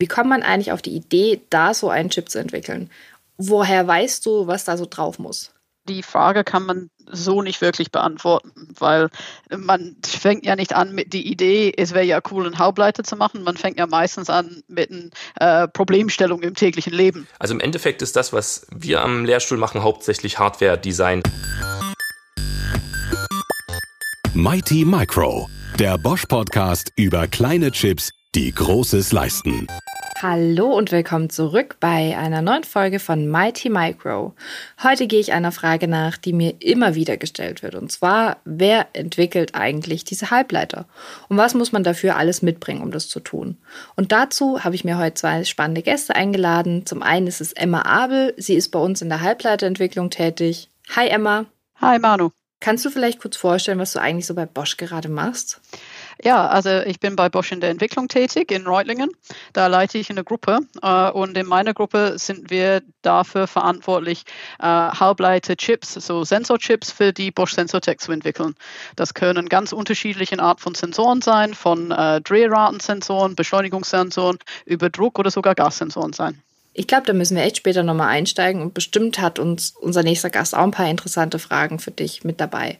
Wie kommt man eigentlich auf die Idee, da so einen Chip zu entwickeln? Woher weißt du, was da so drauf muss? Die Frage kann man so nicht wirklich beantworten, weil man fängt ja nicht an mit der Idee, es wäre ja cool, einen Halbleiter zu machen. Man fängt ja meistens an mit einer äh, Problemstellung im täglichen Leben. Also im Endeffekt ist das, was wir am Lehrstuhl machen, hauptsächlich Hardware-Design. Mighty Micro, der Bosch-Podcast über kleine Chips, die Großes leisten. Hallo und willkommen zurück bei einer neuen Folge von Mighty Micro. Heute gehe ich einer Frage nach, die mir immer wieder gestellt wird. Und zwar, wer entwickelt eigentlich diese Halbleiter? Und was muss man dafür alles mitbringen, um das zu tun? Und dazu habe ich mir heute zwei spannende Gäste eingeladen. Zum einen ist es Emma Abel. Sie ist bei uns in der Halbleiterentwicklung tätig. Hi Emma. Hi Manu. Kannst du vielleicht kurz vorstellen, was du eigentlich so bei Bosch gerade machst? Ja, also ich bin bei Bosch in der Entwicklung tätig in Reutlingen. Da leite ich eine Gruppe äh, und in meiner Gruppe sind wir dafür verantwortlich, äh, Halbleiter-Chips, so Sensorchips für die Bosch Sensortech zu entwickeln. Das können ganz unterschiedliche Art von Sensoren sein, von äh, Drehratensensoren, Beschleunigungssensoren, über Druck oder sogar Gassensoren sein. Ich glaube, da müssen wir echt später nochmal einsteigen und bestimmt hat uns unser nächster Gast auch ein paar interessante Fragen für dich mit dabei.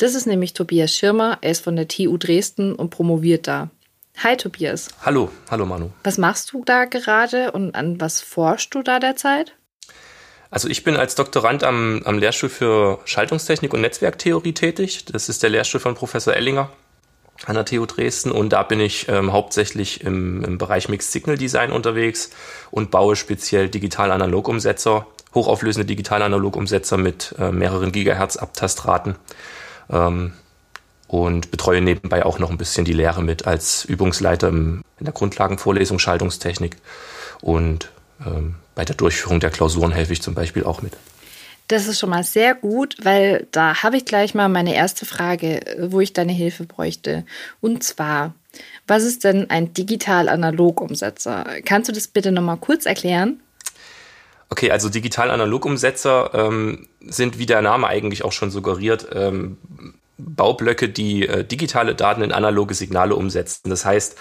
Das ist nämlich Tobias Schirmer, er ist von der TU Dresden und promoviert da. Hi Tobias. Hallo, hallo Manu. Was machst du da gerade und an was forschst du da derzeit? Also ich bin als Doktorand am, am Lehrstuhl für Schaltungstechnik und Netzwerktheorie tätig. Das ist der Lehrstuhl von Professor Ellinger an der TU Dresden und da bin ich ähm, hauptsächlich im, im Bereich Mixed Signal Design unterwegs und baue speziell Digital-Analog-Umsetzer, hochauflösende Digital-Analog-Umsetzer mit äh, mehreren Gigahertz Abtastraten ähm, und betreue nebenbei auch noch ein bisschen die Lehre mit als Übungsleiter im, in der Grundlagenvorlesung Schaltungstechnik und ähm, bei der Durchführung der Klausuren helfe ich zum Beispiel auch mit. Das ist schon mal sehr gut, weil da habe ich gleich mal meine erste Frage, wo ich deine Hilfe bräuchte. Und zwar, was ist denn ein digital-analog-Umsetzer? Kannst du das bitte nochmal kurz erklären? Okay, also digital-analog-Umsetzer ähm, sind, wie der Name eigentlich auch schon suggeriert, ähm, Baublöcke, die äh, digitale Daten in analoge Signale umsetzen. Das heißt,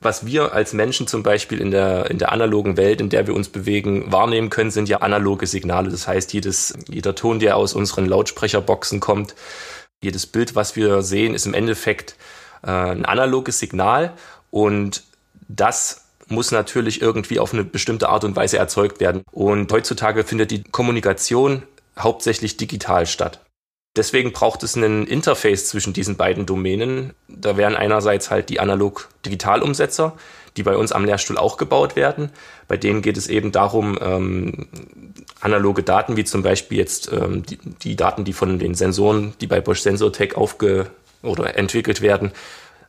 was wir als Menschen zum Beispiel in der, in der analogen Welt, in der wir uns bewegen, wahrnehmen können, sind ja analoge Signale. Das heißt, jedes, jeder Ton, der aus unseren Lautsprecherboxen kommt, jedes Bild, was wir sehen, ist im Endeffekt äh, ein analoges Signal und das muss natürlich irgendwie auf eine bestimmte Art und Weise erzeugt werden. Und heutzutage findet die Kommunikation hauptsächlich digital statt. Deswegen braucht es einen Interface zwischen diesen beiden Domänen. Da wären einerseits halt die Analog-Digital-Umsetzer, die bei uns am Lehrstuhl auch gebaut werden. Bei denen geht es eben darum, ähm, analoge Daten, wie zum Beispiel jetzt ähm, die, die, Daten, die von den Sensoren, die bei Bosch Sensortech aufge oder entwickelt werden,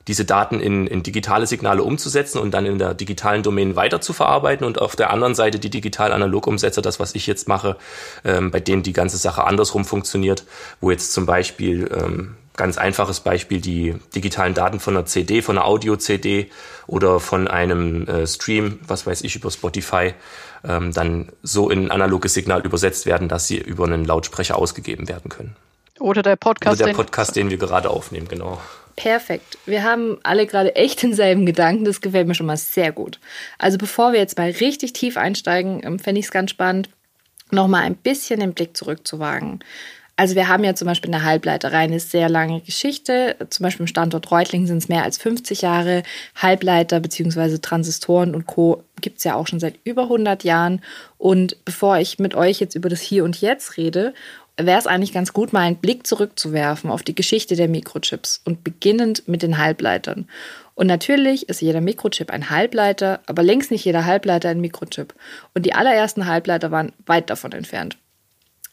diese Daten in, in digitale Signale umzusetzen und dann in der digitalen Domäne weiter zu verarbeiten und auf der anderen Seite die digital-analog-Umsetzer, das was ich jetzt mache, ähm, bei denen die ganze Sache andersrum funktioniert, wo jetzt zum Beispiel ähm, ganz einfaches Beispiel die digitalen Daten von einer CD, von einer Audio-CD oder von einem äh, Stream, was weiß ich, über Spotify, ähm, dann so in ein analoges Signal übersetzt werden, dass sie über einen Lautsprecher ausgegeben werden können. Oder der Podcast. Oder der Podcast, den, den wir gerade aufnehmen, genau. Perfekt. Wir haben alle gerade echt denselben Gedanken. Das gefällt mir schon mal sehr gut. Also bevor wir jetzt mal richtig tief einsteigen, ähm, fände ich es ganz spannend, nochmal ein bisschen den Blick zurückzuwagen. Also wir haben ja zum Beispiel eine Halbleiterei, eine sehr lange Geschichte. Zum Beispiel im Standort Reutlingen sind es mehr als 50 Jahre. Halbleiter bzw. Transistoren und Co. gibt es ja auch schon seit über 100 Jahren. Und bevor ich mit euch jetzt über das Hier und Jetzt rede wäre es eigentlich ganz gut, mal einen Blick zurückzuwerfen auf die Geschichte der Mikrochips und beginnend mit den Halbleitern. Und natürlich ist jeder Mikrochip ein Halbleiter, aber längst nicht jeder Halbleiter ein Mikrochip. Und die allerersten Halbleiter waren weit davon entfernt.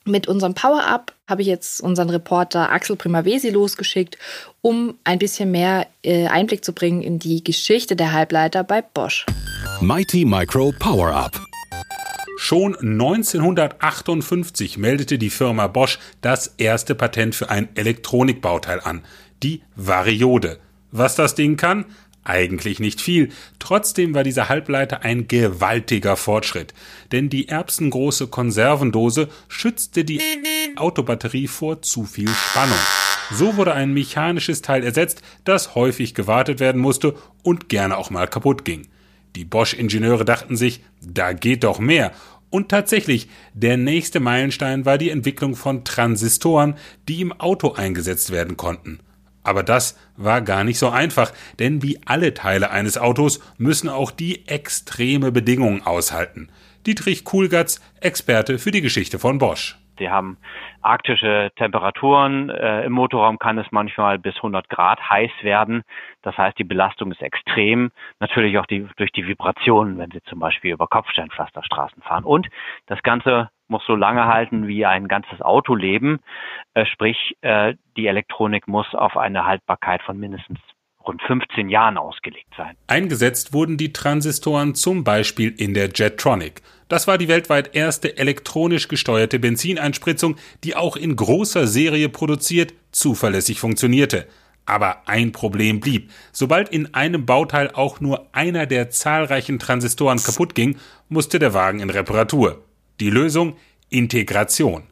Mit unserem Power-Up habe ich jetzt unseren Reporter Axel Primavesi losgeschickt, um ein bisschen mehr äh, Einblick zu bringen in die Geschichte der Halbleiter bei Bosch. Mighty Micro Power-Up Schon 1958 meldete die Firma Bosch das erste Patent für ein Elektronikbauteil an, die Variode. Was das Ding kann? Eigentlich nicht viel. Trotzdem war dieser Halbleiter ein gewaltiger Fortschritt. Denn die erbsengroße Konservendose schützte die Autobatterie vor zu viel Spannung. So wurde ein mechanisches Teil ersetzt, das häufig gewartet werden musste und gerne auch mal kaputt ging. Die Bosch-Ingenieure dachten sich, da geht doch mehr. Und tatsächlich, der nächste Meilenstein war die Entwicklung von Transistoren, die im Auto eingesetzt werden konnten. Aber das war gar nicht so einfach, denn wie alle Teile eines Autos müssen auch die extreme Bedingungen aushalten. Dietrich Kuhlgatz, Experte für die Geschichte von Bosch. Sie haben arktische Temperaturen. Äh, Im Motorraum kann es manchmal bis 100 Grad heiß werden. Das heißt, die Belastung ist extrem. Natürlich auch die, durch die Vibrationen, wenn Sie zum Beispiel über Kopfsteinpflasterstraßen fahren. Und das Ganze muss so lange halten wie ein ganzes Autoleben. Äh, sprich, äh, die Elektronik muss auf eine Haltbarkeit von mindestens rund 15 Jahren ausgelegt sein. Eingesetzt wurden die Transistoren zum Beispiel in der Jetronic. Das war die weltweit erste elektronisch gesteuerte Benzineinspritzung, die auch in großer Serie produziert zuverlässig funktionierte. Aber ein Problem blieb. Sobald in einem Bauteil auch nur einer der zahlreichen Transistoren kaputt ging, musste der Wagen in Reparatur. Die Lösung Integration.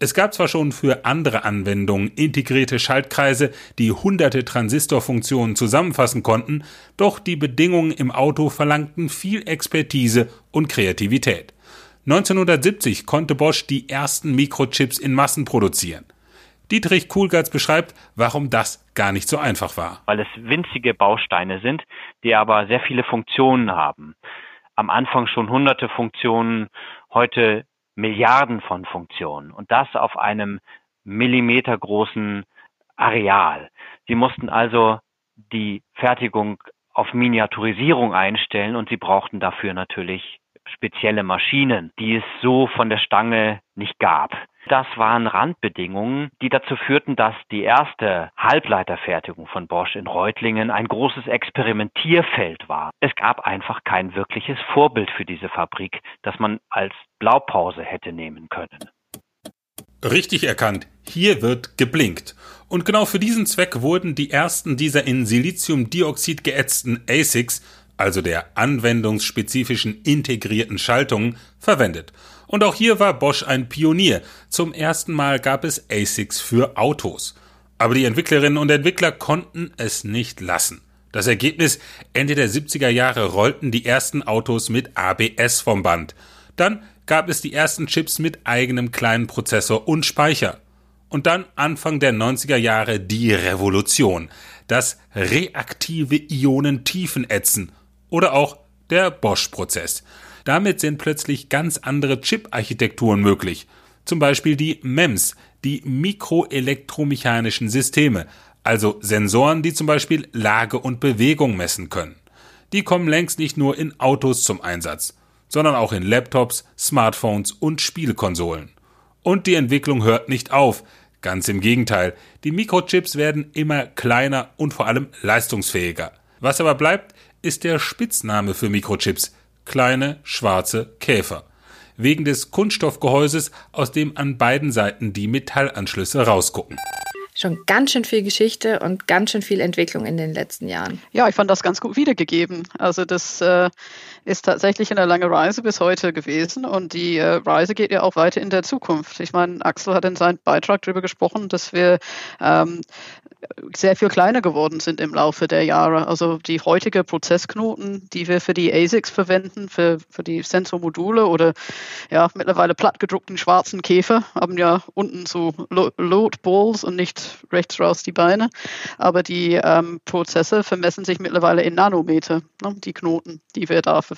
Es gab zwar schon für andere Anwendungen integrierte Schaltkreise, die hunderte Transistorfunktionen zusammenfassen konnten, doch die Bedingungen im Auto verlangten viel Expertise und Kreativität. 1970 konnte Bosch die ersten Mikrochips in Massen produzieren. Dietrich Kuhlgatz beschreibt, warum das gar nicht so einfach war. Weil es winzige Bausteine sind, die aber sehr viele Funktionen haben. Am Anfang schon hunderte Funktionen, heute Milliarden von Funktionen und das auf einem millimetergroßen Areal. Sie mussten also die Fertigung auf Miniaturisierung einstellen und sie brauchten dafür natürlich spezielle Maschinen, die es so von der Stange nicht gab. Das waren Randbedingungen, die dazu führten, dass die erste Halbleiterfertigung von Bosch in Reutlingen ein großes Experimentierfeld war. Es gab einfach kein wirkliches Vorbild für diese Fabrik, das man als Blaupause hätte nehmen können. Richtig erkannt, hier wird geblinkt. Und genau für diesen Zweck wurden die ersten dieser in Siliziumdioxid geätzten ASICs, also der anwendungsspezifischen integrierten Schaltungen, verwendet. Und auch hier war Bosch ein Pionier. Zum ersten Mal gab es ASICs für Autos. Aber die Entwicklerinnen und Entwickler konnten es nicht lassen. Das Ergebnis, Ende der 70er Jahre rollten die ersten Autos mit ABS vom Band. Dann gab es die ersten Chips mit eigenem kleinen Prozessor und Speicher. Und dann Anfang der 90er Jahre die Revolution. Das reaktive Ionentiefenätzen. Oder auch der Bosch-Prozess. Damit sind plötzlich ganz andere Chip-Architekturen möglich. Zum Beispiel die MEMS, die mikroelektromechanischen Systeme, also Sensoren, die zum Beispiel Lage und Bewegung messen können. Die kommen längst nicht nur in Autos zum Einsatz, sondern auch in Laptops, Smartphones und Spielkonsolen. Und die Entwicklung hört nicht auf. Ganz im Gegenteil, die Mikrochips werden immer kleiner und vor allem leistungsfähiger. Was aber bleibt, ist der Spitzname für Mikrochips, kleine schwarze Käfer. Wegen des Kunststoffgehäuses, aus dem an beiden Seiten die Metallanschlüsse rausgucken schon ganz schön viel Geschichte und ganz schön viel Entwicklung in den letzten Jahren. Ja, ich fand das ganz gut wiedergegeben. Also das äh, ist tatsächlich eine lange Reise bis heute gewesen und die äh, Reise geht ja auch weiter in der Zukunft. Ich meine, Axel hat in seinem Beitrag darüber gesprochen, dass wir ähm, sehr viel kleiner geworden sind im Laufe der Jahre. Also die heutige Prozessknoten, die wir für die ASICs verwenden, für, für die Sensormodule oder ja mittlerweile plattgedruckten schwarzen Käfer, haben ja unten so Loadballs und nicht rechts raus die Beine. Aber die ähm, Prozesse vermessen sich mittlerweile in Nanometer, ne, die Knoten, die wir da verwenden.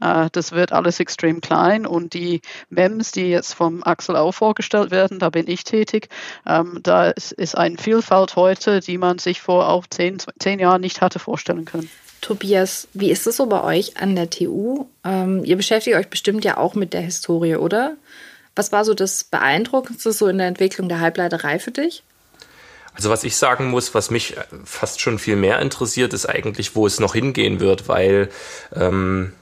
Äh, das wird alles extrem klein und die MEMS, die jetzt vom Axel auch vorgestellt werden, da bin ich tätig, ähm, da ist, ist ein Vielfalt Vielfalt heute, die man sich vor auch zehn, zehn Jahren nicht hatte vorstellen können. Tobias, wie ist es so bei euch an der TU? Ähm, ihr beschäftigt euch bestimmt ja auch mit der Historie, oder? Was war so das Beeindruckendste so in der Entwicklung der Halbleiterei für dich? Also was ich sagen muss, was mich fast schon viel mehr interessiert, ist eigentlich, wo es noch hingehen wird, weil ähm,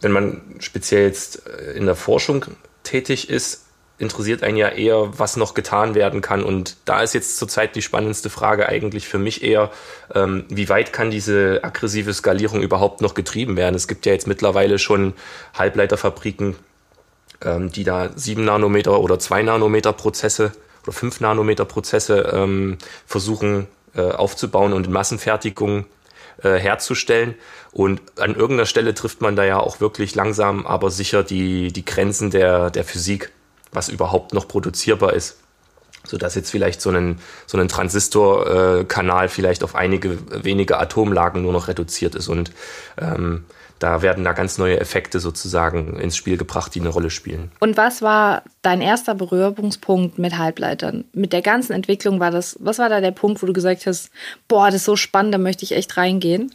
wenn man speziell jetzt in der Forschung tätig ist, interessiert einen ja eher, was noch getan werden kann. Und da ist jetzt zurzeit die spannendste Frage eigentlich für mich eher, ähm, wie weit kann diese aggressive Skalierung überhaupt noch getrieben werden? Es gibt ja jetzt mittlerweile schon Halbleiterfabriken, ähm, die da sieben Nanometer oder zwei Nanometer Prozesse oder fünf Nanometer Prozesse ähm, versuchen äh, aufzubauen und in Massenfertigung äh, herzustellen. Und an irgendeiner Stelle trifft man da ja auch wirklich langsam, aber sicher die, die Grenzen der, der Physik, was überhaupt noch produzierbar ist. Sodass jetzt vielleicht so ein, so ein Transistorkanal vielleicht auf einige wenige Atomlagen nur noch reduziert ist. Und ähm, da werden da ganz neue Effekte sozusagen ins Spiel gebracht, die eine Rolle spielen. Und was war dein erster Berührungspunkt mit Halbleitern? Mit der ganzen Entwicklung war das, was war da der Punkt, wo du gesagt hast, boah, das ist so spannend, da möchte ich echt reingehen?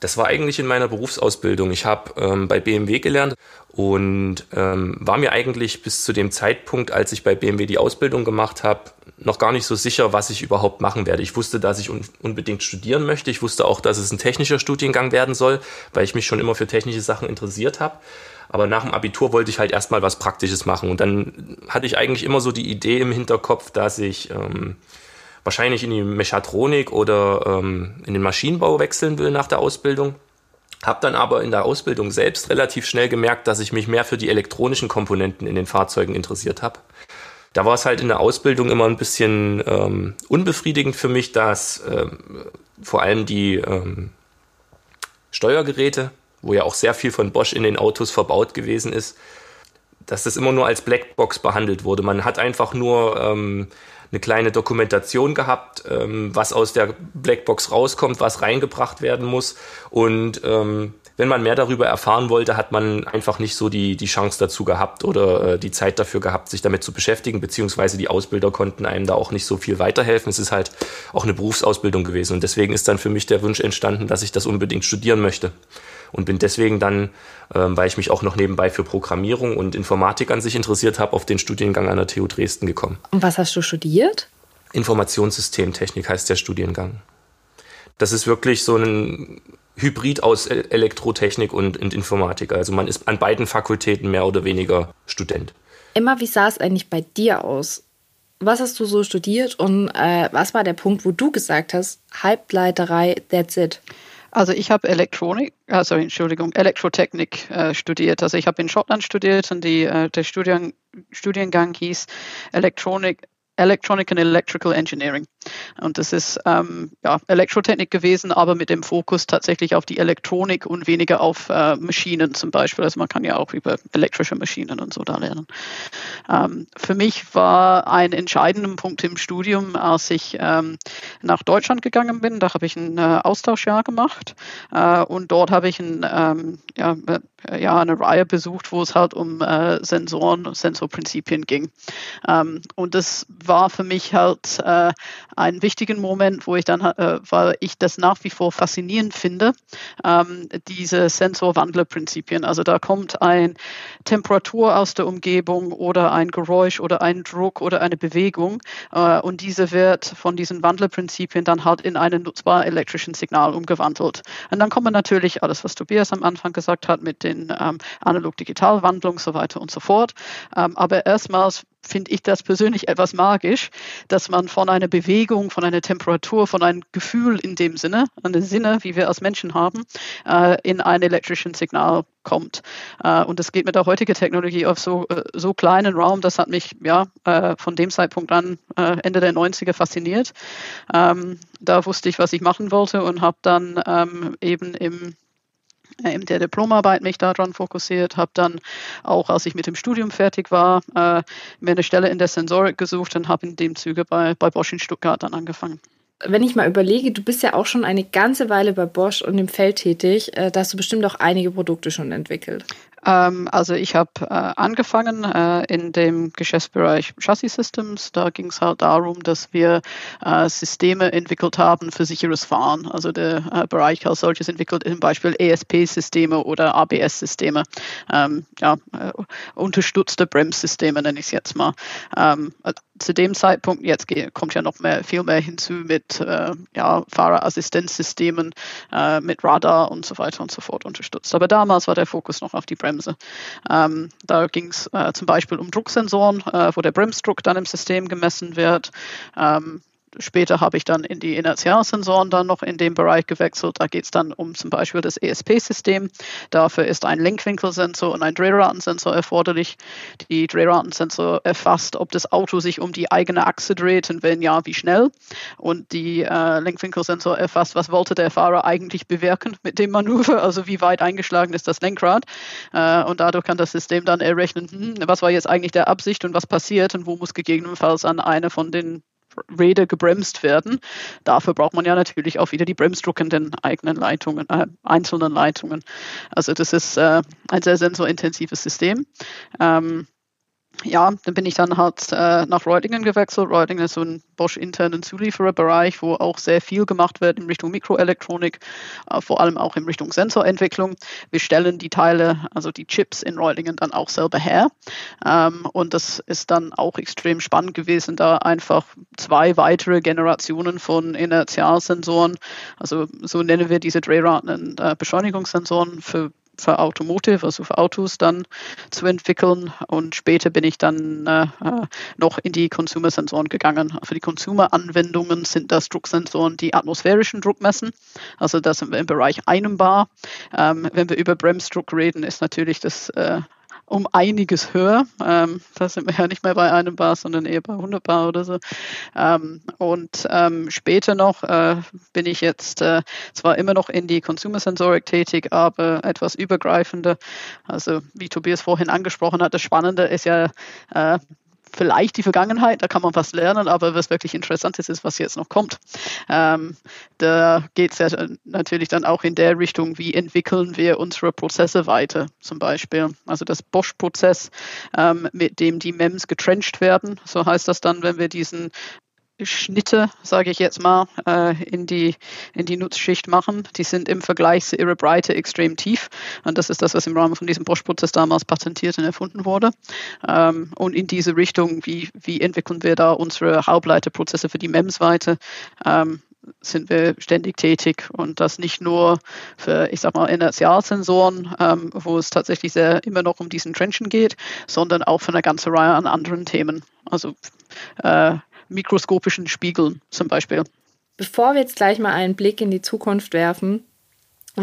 Das war eigentlich in meiner Berufsausbildung. Ich habe ähm, bei BMW gelernt und ähm, war mir eigentlich bis zu dem Zeitpunkt, als ich bei BMW die Ausbildung gemacht habe, noch gar nicht so sicher, was ich überhaupt machen werde. Ich wusste, dass ich un unbedingt studieren möchte. Ich wusste auch, dass es ein technischer Studiengang werden soll, weil ich mich schon immer für technische Sachen interessiert habe. Aber nach dem Abitur wollte ich halt erstmal was Praktisches machen. Und dann hatte ich eigentlich immer so die Idee im Hinterkopf, dass ich ähm, wahrscheinlich in die Mechatronik oder ähm, in den Maschinenbau wechseln will nach der Ausbildung. Hab dann aber in der Ausbildung selbst relativ schnell gemerkt, dass ich mich mehr für die elektronischen Komponenten in den Fahrzeugen interessiert habe. Da war es halt in der Ausbildung immer ein bisschen ähm, unbefriedigend für mich, dass ähm, vor allem die ähm, Steuergeräte, wo ja auch sehr viel von Bosch in den Autos verbaut gewesen ist, dass das immer nur als Blackbox behandelt wurde. Man hat einfach nur ähm, eine kleine Dokumentation gehabt, ähm, was aus der Blackbox rauskommt, was reingebracht werden muss. Und ähm, wenn man mehr darüber erfahren wollte, hat man einfach nicht so die, die Chance dazu gehabt oder äh, die Zeit dafür gehabt, sich damit zu beschäftigen, beziehungsweise die Ausbilder konnten einem da auch nicht so viel weiterhelfen. Es ist halt auch eine Berufsausbildung gewesen. Und deswegen ist dann für mich der Wunsch entstanden, dass ich das unbedingt studieren möchte und bin deswegen dann, ähm, weil ich mich auch noch nebenbei für Programmierung und Informatik an sich interessiert habe, auf den Studiengang an der TU Dresden gekommen. Und was hast du studiert? Informationssystemtechnik heißt der Studiengang. Das ist wirklich so ein Hybrid aus Elektrotechnik und, und Informatik. Also man ist an beiden Fakultäten mehr oder weniger Student. Immer, wie sah es eigentlich bei dir aus? Was hast du so studiert und äh, was war der Punkt, wo du gesagt hast, Halbleiterei, that's it? Also ich habe Elektronik, also Entschuldigung, Elektrotechnik äh, studiert. Also ich habe in Schottland studiert und die, äh, der Studien, Studiengang hieß Elektronik, Electronic and Electrical Engineering. Und das ist ähm, ja, Elektrotechnik gewesen, aber mit dem Fokus tatsächlich auf die Elektronik und weniger auf äh, Maschinen zum Beispiel. Also man kann ja auch über elektrische Maschinen und so da lernen. Ähm, für mich war ein entscheidender Punkt im Studium, als ich ähm, nach Deutschland gegangen bin. Da habe ich ein äh, Austauschjahr gemacht äh, und dort habe ich ein, ähm, ja, ja, eine Reihe besucht, wo es halt um äh, Sensoren, Sensorprinzipien ging. Ähm, und das war für mich halt äh, einen wichtigen Moment, wo ich dann, äh, weil ich das nach wie vor faszinierend finde, ähm, diese Sensorwandlerprinzipien. Also da kommt ein Temperatur aus der Umgebung oder ein Geräusch oder ein Druck oder eine Bewegung äh, und diese wird von diesen Wandlerprinzipien dann halt in einen nutzbar elektrischen Signal umgewandelt. Und dann kommen natürlich alles, was Tobias am Anfang gesagt hat mit den ähm, Analog-Digital-Wandlungen, so weiter und so fort. Ähm, aber erstmals finde ich das persönlich etwas magisch, dass man von einer Bewegung, von einer Temperatur, von einem Gefühl in dem Sinne, eine Sinne, wie wir als Menschen haben, äh, in ein elektrischen Signal kommt. Äh, und das geht mit der heutigen Technologie auf so, äh, so kleinen Raum, das hat mich ja äh, von dem Zeitpunkt an äh, Ende der 90er fasziniert. Ähm, da wusste ich, was ich machen wollte und habe dann ähm, eben im in der Diplomarbeit mich daran fokussiert, habe dann auch, als ich mit dem Studium fertig war, äh, mir eine Stelle in der Sensorik gesucht und habe in dem Zuge bei, bei Bosch in Stuttgart dann angefangen. Wenn ich mal überlege, du bist ja auch schon eine ganze Weile bei Bosch und im Feld tätig, äh, da hast du bestimmt auch einige Produkte schon entwickelt. Ähm, also ich habe äh, angefangen äh, in dem Geschäftsbereich Chassis Systems. Da ging es halt darum, dass wir äh, Systeme entwickelt haben für sicheres Fahren. Also der Bereich als solches entwickelt zum Beispiel ESP-Systeme oder ABS-Systeme. Ähm, ja, unterstützte Bremssysteme nenne ich es jetzt mal. Zu dem Zeitpunkt, jetzt kommt ja noch mehr, viel mehr hinzu mit äh, ja, Fahrerassistenzsystemen, mit Radar und so weiter und so fort unterstützt. Aber damals war der Fokus noch auf die. Bremse. Ähm, da ging es äh, zum Beispiel um Drucksensoren, äh, wo der Bremsdruck dann im System gemessen wird. Ähm, später habe ich dann in die Inertialsensoren dann noch in dem Bereich gewechselt. Da geht es dann um zum Beispiel das ESP-System. Dafür ist ein Lenkwinkelsensor und ein Drehratensensor erforderlich. Die Drehratensensor erfasst, ob das Auto sich um die eigene Achse dreht und wenn ja, wie schnell. Und die äh, Lenkwinkelsensor erfasst, was wollte der Fahrer eigentlich bewirken mit dem Manöver, also wie weit eingeschlagen ist das Lenkrad. Äh, und dadurch kann das System dann errechnen, hm, was war jetzt eigentlich der Absicht und was passiert und wo muss gegebenenfalls an eine von den Räder gebremst werden. Dafür braucht man ja natürlich auch wieder die bremsdruckenden eigenen Leitungen, äh, einzelnen Leitungen. Also das ist äh, ein sehr sensorintensives System. Ähm, ja, dann bin ich dann halt äh, nach Reutlingen gewechselt. Reutlingen ist so ein Bosch-internen Zuliefererbereich, wo auch sehr viel gemacht wird in Richtung Mikroelektronik, äh, vor allem auch in Richtung Sensorentwicklung. Wir stellen die Teile, also die Chips in Reutlingen dann auch selber her. Ähm, und das ist dann auch extrem spannend gewesen, da einfach zwei weitere Generationen von Inertialsensoren, also so nennen wir diese Drehraten äh, Beschleunigungssensoren für für Automotive, also für Autos dann zu entwickeln. Und später bin ich dann äh, äh noch in die Consumer-Sensoren gegangen. Für die Consumer-Anwendungen sind das Drucksensoren, die atmosphärischen Druck messen. Also das sind wir im Bereich einem Bar. Ähm, wenn wir über Bremsdruck reden, ist natürlich das äh, um einiges höher. Ähm, da sind wir ja nicht mehr bei einem Bar, sondern eher bei 100 Bar oder so. Ähm, und ähm, später noch äh, bin ich jetzt äh, zwar immer noch in die Consumer Sensoric tätig, aber etwas übergreifender. Also wie Tobias vorhin angesprochen hat, das Spannende ist ja, äh, vielleicht die Vergangenheit, da kann man was lernen, aber was wirklich interessant ist, ist, was jetzt noch kommt. Ähm, da geht es ja natürlich dann auch in der Richtung, wie entwickeln wir unsere Prozesse weiter, zum Beispiel. Also das Bosch-Prozess, ähm, mit dem die MEMS getrencht werden, so heißt das dann, wenn wir diesen Schnitte, sage ich jetzt mal, äh, in, die, in die Nutzschicht machen. Die sind im Vergleich zu ihrer Breite extrem tief. Und das ist das, was im Rahmen von diesem Bosch-Prozess damals patentiert und erfunden wurde. Ähm, und in diese Richtung, wie, wie entwickeln wir da unsere Halbleiterprozesse für die MEMS weiter? Ähm, sind wir ständig tätig und das nicht nur für, ich sag mal, Inertialsensoren, ähm, wo es tatsächlich sehr immer noch um diesen Trenchen geht, sondern auch für eine ganze Reihe an anderen Themen. Also äh, mikroskopischen Spiegeln zum Beispiel. Bevor wir jetzt gleich mal einen Blick in die Zukunft werfen,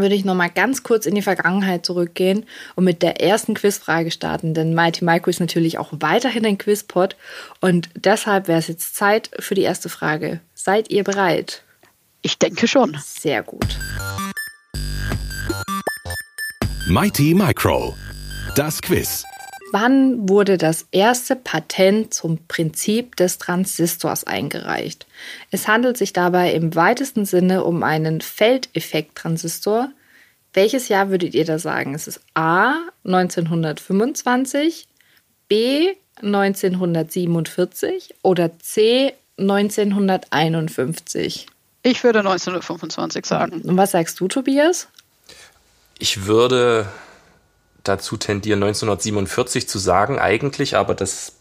würde ich noch mal ganz kurz in die Vergangenheit zurückgehen und mit der ersten Quizfrage starten, denn Mighty Micro ist natürlich auch weiterhin ein Quizpod und deshalb wäre es jetzt Zeit für die erste Frage. Seid ihr bereit? Ich denke schon. Sehr gut. Mighty Micro. Das Quiz. Wann wurde das erste Patent zum Prinzip des Transistors eingereicht? Es handelt sich dabei im weitesten Sinne um einen Feldeffekt-Transistor. Welches Jahr würdet ihr da sagen? Ist es A 1925, B 1947 oder C 1951? Ich würde 1925 sagen. Und was sagst du, Tobias? Ich würde dazu tendieren, 1947 zu sagen eigentlich, aber das,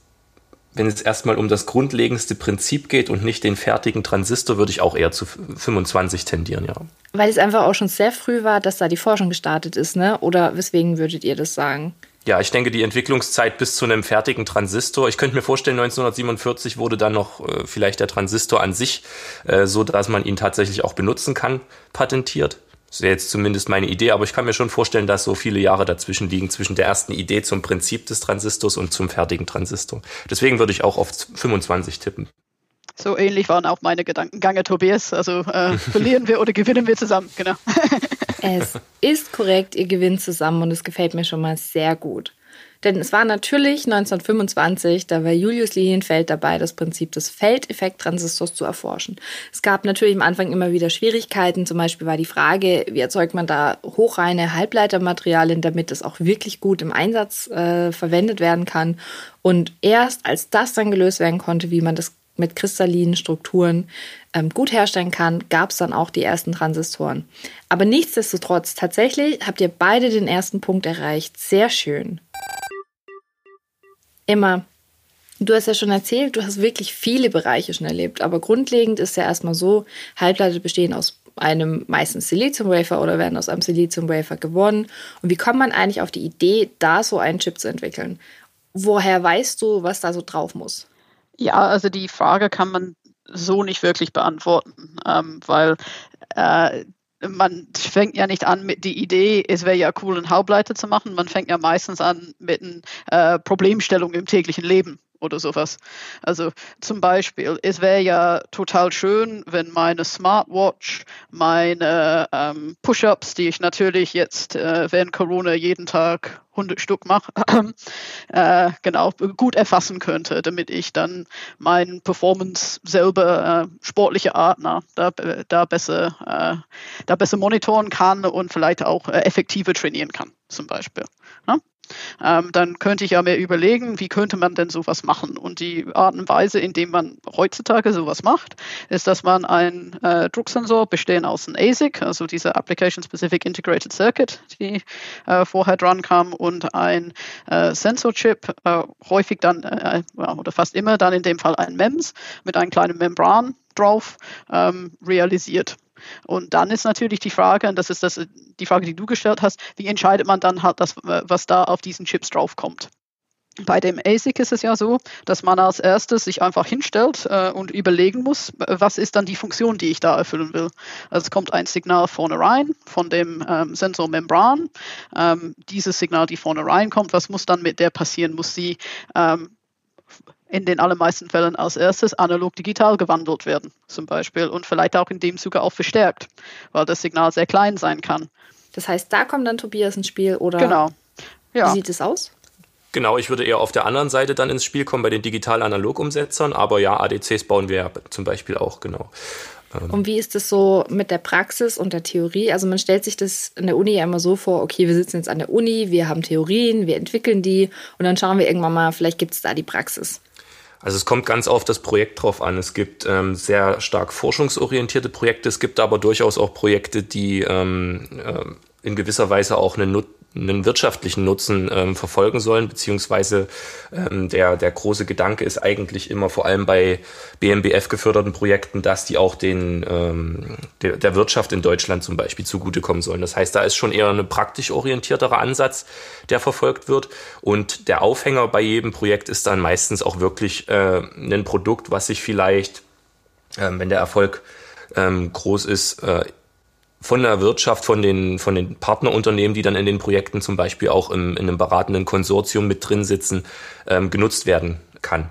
wenn es erstmal um das grundlegendste Prinzip geht und nicht den fertigen Transistor, würde ich auch eher zu 25 tendieren, ja. Weil es einfach auch schon sehr früh war, dass da die Forschung gestartet ist, ne? Oder weswegen würdet ihr das sagen? Ja, ich denke, die Entwicklungszeit bis zu einem fertigen Transistor. Ich könnte mir vorstellen, 1947 wurde dann noch äh, vielleicht der Transistor an sich, äh, so dass man ihn tatsächlich auch benutzen kann, patentiert. Das wäre jetzt zumindest meine Idee, aber ich kann mir schon vorstellen, dass so viele Jahre dazwischen liegen, zwischen der ersten Idee zum Prinzip des Transistors und zum fertigen Transistor. Deswegen würde ich auch auf 25 tippen. So ähnlich waren auch meine Gedankengange, Tobias. Also äh, verlieren wir oder gewinnen wir zusammen, genau. es ist korrekt, ihr gewinnt zusammen und es gefällt mir schon mal sehr gut. Denn es war natürlich 1925, da war Julius Lilienfeld dabei, das Prinzip des Feldeffekt-Transistors zu erforschen. Es gab natürlich am Anfang immer wieder Schwierigkeiten. Zum Beispiel war die Frage, wie erzeugt man da hochreine Halbleitermaterialien, damit es auch wirklich gut im Einsatz äh, verwendet werden kann. Und erst als das dann gelöst werden konnte, wie man das mit kristallinen Strukturen ähm, gut herstellen kann, gab es dann auch die ersten Transistoren. Aber nichtsdestotrotz, tatsächlich habt ihr beide den ersten Punkt erreicht. Sehr schön. Emma, du hast ja schon erzählt, du hast wirklich viele Bereiche schon erlebt, aber grundlegend ist ja erstmal so, Halbleiter bestehen aus einem meistens Silizium-Wafer oder werden aus einem Silizium-Wafer gewonnen. Und wie kommt man eigentlich auf die Idee, da so einen Chip zu entwickeln? Woher weißt du, was da so drauf muss? Ja, also die Frage kann man so nicht wirklich beantworten, ähm, weil äh, man fängt ja nicht an mit der Idee, es wäre ja cool, einen Hauptleiter zu machen. Man fängt ja meistens an mit einer äh, Problemstellung im täglichen Leben oder sowas. Also zum Beispiel, es wäre ja total schön, wenn meine Smartwatch, meine ähm, Push-ups, die ich natürlich jetzt äh, während Corona jeden Tag 100 Stück mache, äh, genau, gut erfassen könnte, damit ich dann mein Performance selber äh, sportliche Art na, da, da, besser, äh, da besser monitoren kann und vielleicht auch äh, effektiver trainieren kann, zum Beispiel. Ähm, dann könnte ich ja mir überlegen, wie könnte man denn sowas machen? Und die Art und Weise, in dem man heutzutage sowas macht, ist, dass man einen äh, Drucksensor bestehen aus einem ASIC, also dieser Application Specific Integrated Circuit, die äh, vorher dran kam, und ein äh, Sensorchip, äh, häufig dann äh, oder fast immer dann in dem Fall ein MEMS mit einem kleinen Membran drauf ähm, realisiert. Und dann ist natürlich die Frage, und das ist das, die Frage, die du gestellt hast, wie entscheidet man dann halt das, was da auf diesen Chips draufkommt? Bei dem ASIC ist es ja so, dass man als erstes sich einfach hinstellt äh, und überlegen muss, was ist dann die Funktion, die ich da erfüllen will. Also es kommt ein Signal vorne rein von dem ähm, Sensormembran. Ähm, dieses Signal, die vorne reinkommt, was muss dann mit der passieren? Muss sie ähm, in den allermeisten Fällen als erstes analog-digital gewandelt werden, zum Beispiel, und vielleicht auch in dem Zuge auch verstärkt, weil das Signal sehr klein sein kann. Das heißt, da kommt dann Tobias ins Spiel oder genau. ja. wie sieht es aus? Genau, ich würde eher auf der anderen Seite dann ins Spiel kommen bei den digital-analog-Umsetzern, aber ja, ADCs bauen wir ja zum Beispiel auch, genau. Ähm. Und wie ist das so mit der Praxis und der Theorie? Also man stellt sich das in der Uni ja immer so vor, okay, wir sitzen jetzt an der Uni, wir haben Theorien, wir entwickeln die und dann schauen wir irgendwann mal, vielleicht gibt es da die Praxis. Also es kommt ganz auf das Projekt drauf an. Es gibt ähm, sehr stark forschungsorientierte Projekte, es gibt aber durchaus auch Projekte, die ähm, äh, in gewisser Weise auch eine Nut einen wirtschaftlichen Nutzen ähm, verfolgen sollen, beziehungsweise ähm, der, der große Gedanke ist eigentlich immer vor allem bei BMBF geförderten Projekten, dass die auch den, ähm, der, der Wirtschaft in Deutschland zum Beispiel zugutekommen sollen. Das heißt, da ist schon eher ein praktisch orientierterer Ansatz, der verfolgt wird. Und der Aufhänger bei jedem Projekt ist dann meistens auch wirklich äh, ein Produkt, was sich vielleicht, äh, wenn der Erfolg ähm, groß ist, äh, von der Wirtschaft, von den, von den Partnerunternehmen, die dann in den Projekten zum Beispiel auch im, in einem beratenden Konsortium mit drin sitzen, ähm, genutzt werden kann.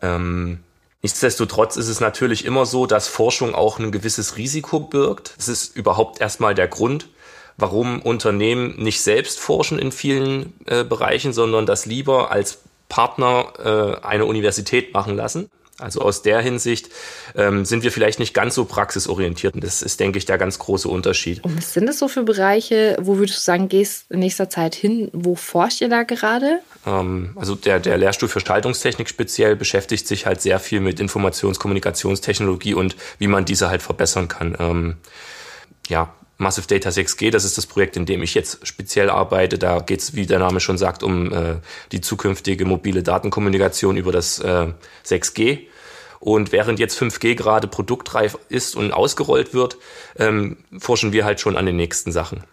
Ähm, nichtsdestotrotz ist es natürlich immer so, dass Forschung auch ein gewisses Risiko birgt. Es ist überhaupt erstmal der Grund, warum Unternehmen nicht selbst forschen in vielen äh, Bereichen, sondern das lieber als Partner äh, eine Universität machen lassen. Also aus der Hinsicht ähm, sind wir vielleicht nicht ganz so praxisorientiert. Und das ist, denke ich, der ganz große Unterschied. Und was sind das so für Bereiche, wo würdest du sagen, gehst in nächster Zeit hin? Wo forscht ihr da gerade? Ähm, also der, der Lehrstuhl für Schaltungstechnik speziell beschäftigt sich halt sehr viel mit Informations-Kommunikationstechnologie und wie man diese halt verbessern kann. Ähm, ja, Massive Data 6G, das ist das Projekt, in dem ich jetzt speziell arbeite. Da geht es, wie der Name schon sagt, um äh, die zukünftige mobile Datenkommunikation über das äh, 6G. Und während jetzt 5G gerade produktreif ist und ausgerollt wird, ähm, forschen wir halt schon an den nächsten Sachen.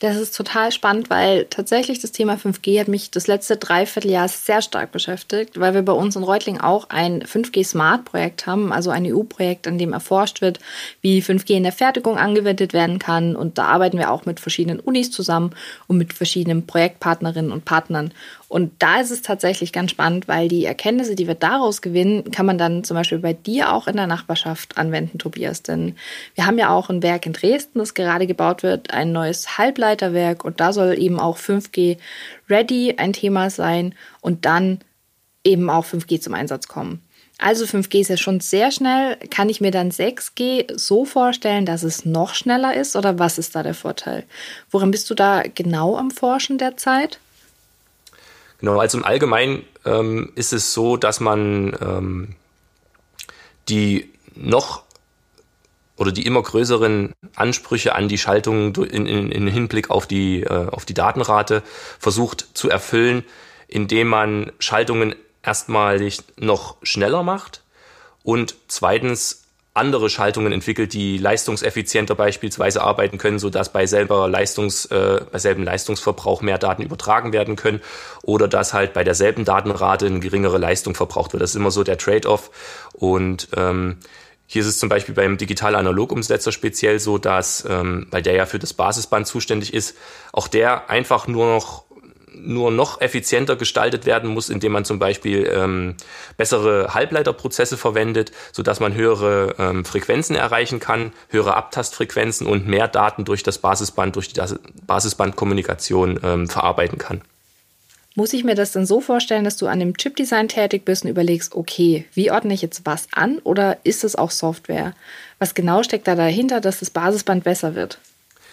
Das ist total spannend, weil tatsächlich das Thema 5G hat mich das letzte Dreivierteljahr sehr stark beschäftigt, weil wir bei uns in Reutling auch ein 5G Smart Projekt haben, also ein EU-Projekt, an dem erforscht wird, wie 5G in der Fertigung angewendet werden kann. Und da arbeiten wir auch mit verschiedenen Unis zusammen und mit verschiedenen Projektpartnerinnen und Partnern. Und da ist es tatsächlich ganz spannend, weil die Erkenntnisse, die wir daraus gewinnen, kann man dann zum Beispiel bei dir auch in der Nachbarschaft anwenden, Tobias. Denn wir haben ja auch ein Werk in Dresden, das gerade gebaut wird, ein neues Halbleiterwerk. Und da soll eben auch 5G Ready ein Thema sein und dann eben auch 5G zum Einsatz kommen. Also 5G ist ja schon sehr schnell. Kann ich mir dann 6G so vorstellen, dass es noch schneller ist? Oder was ist da der Vorteil? Woran bist du da genau am Forschen derzeit? Genau, also im Allgemeinen ähm, ist es so, dass man ähm, die noch oder die immer größeren Ansprüche an die Schaltung in, in, in Hinblick auf die, äh, auf die Datenrate versucht zu erfüllen, indem man Schaltungen erstmalig noch schneller macht und zweitens andere Schaltungen entwickelt, die leistungseffizienter beispielsweise arbeiten können, sodass bei selber Leistungs, äh, bei selben Leistungsverbrauch mehr Daten übertragen werden können oder dass halt bei derselben Datenrate eine geringere Leistung verbraucht wird. Das ist immer so der Trade-off. Und ähm, hier ist es zum Beispiel beim Digital-Analog-Umsetzer speziell so, dass, ähm, weil der ja für das Basisband zuständig ist, auch der einfach nur noch nur noch effizienter gestaltet werden muss, indem man zum Beispiel ähm, bessere Halbleiterprozesse verwendet, sodass man höhere ähm, Frequenzen erreichen kann, höhere Abtastfrequenzen und mehr Daten durch das Basisband, durch die Basisbandkommunikation ähm, verarbeiten kann. Muss ich mir das dann so vorstellen, dass du an dem Chipdesign tätig bist und überlegst, okay, wie ordne ich jetzt was an oder ist es auch Software? Was genau steckt da dahinter, dass das Basisband besser wird?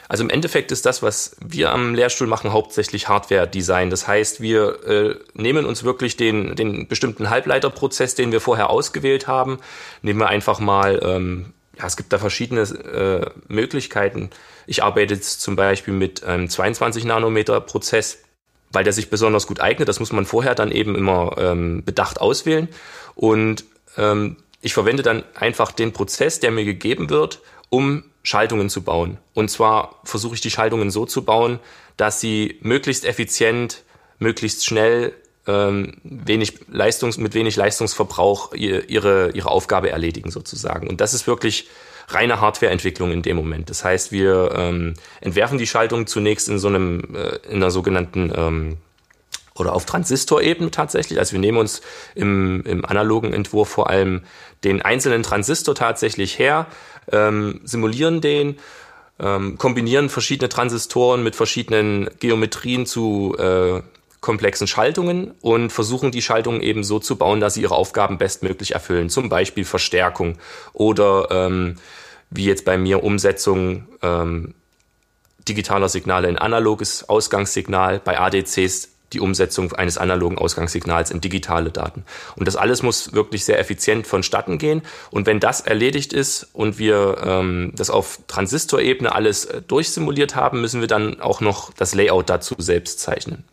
Also im Endeffekt ist das, was wir am Lehrstuhl machen, hauptsächlich Hardware-Design. Das heißt, wir äh, nehmen uns wirklich den, den bestimmten Halbleiterprozess, den wir vorher ausgewählt haben, nehmen wir einfach mal, ähm, ja, es gibt da verschiedene äh, Möglichkeiten. Ich arbeite jetzt zum Beispiel mit einem 22 Nanometer Prozess, weil der sich besonders gut eignet. Das muss man vorher dann eben immer ähm, bedacht auswählen. Und ähm, ich verwende dann einfach den Prozess, der mir gegeben wird, um Schaltungen zu bauen. Und zwar versuche ich die Schaltungen so zu bauen, dass sie möglichst effizient, möglichst schnell, ähm, wenig Leistungs, mit wenig Leistungsverbrauch ihre, ihre Aufgabe erledigen sozusagen. Und das ist wirklich reine Hardwareentwicklung in dem Moment. Das heißt, wir ähm, entwerfen die Schaltung zunächst in so einem, äh, in einer sogenannten ähm, oder auf Transistorebene tatsächlich. Also wir nehmen uns im, im analogen Entwurf vor allem den einzelnen Transistor tatsächlich her, ähm, simulieren den, ähm, kombinieren verschiedene Transistoren mit verschiedenen Geometrien zu äh, komplexen Schaltungen und versuchen die Schaltungen eben so zu bauen, dass sie ihre Aufgaben bestmöglich erfüllen. Zum Beispiel Verstärkung oder ähm, wie jetzt bei mir Umsetzung ähm, digitaler Signale in analoges Ausgangssignal. Bei ADCs die Umsetzung eines analogen Ausgangssignals in digitale Daten. Und das alles muss wirklich sehr effizient vonstatten gehen. Und wenn das erledigt ist und wir ähm, das auf Transistorebene alles äh, durchsimuliert haben, müssen wir dann auch noch das Layout dazu selbst zeichnen.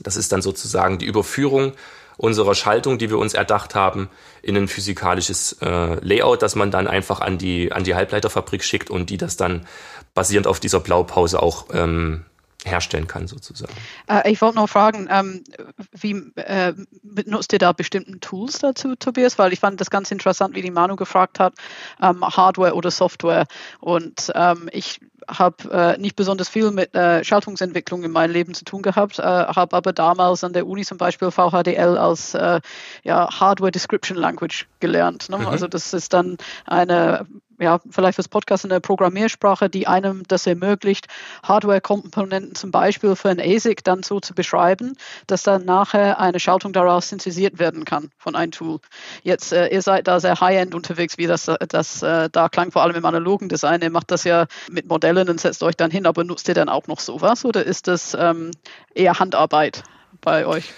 Das ist dann sozusagen die Überführung unserer Schaltung, die wir uns erdacht haben, in ein physikalisches äh, Layout, das man dann einfach an die, an die Halbleiterfabrik schickt und die das dann basierend auf dieser Blaupause auch ähm, herstellen kann, sozusagen. Äh, ich wollte noch fragen, ähm, wie äh, benutzt ihr da bestimmten Tools dazu, Tobias? Weil ich fand das ganz interessant, wie die Manu gefragt hat, ähm, Hardware oder Software. Und ähm, ich habe äh, nicht besonders viel mit äh, Schaltungsentwicklung in meinem Leben zu tun gehabt, äh, habe aber damals an der Uni zum Beispiel VHDL als äh, ja, Hardware Description Language gelernt. Ne? Mhm. Also das ist dann eine ja, vielleicht fürs Podcast eine Programmiersprache, die einem das ermöglicht, Hardware-Komponenten zum Beispiel für ein ASIC dann so zu beschreiben, dass dann nachher eine Schaltung daraus synthesiert werden kann von einem Tool. Jetzt, äh, ihr seid da sehr high-end unterwegs, wie das, das äh, da klang, vor allem im analogen Design. Ihr macht das ja mit Modellen und setzt euch dann hin, aber nutzt ihr dann auch noch sowas oder ist das ähm, eher Handarbeit bei euch?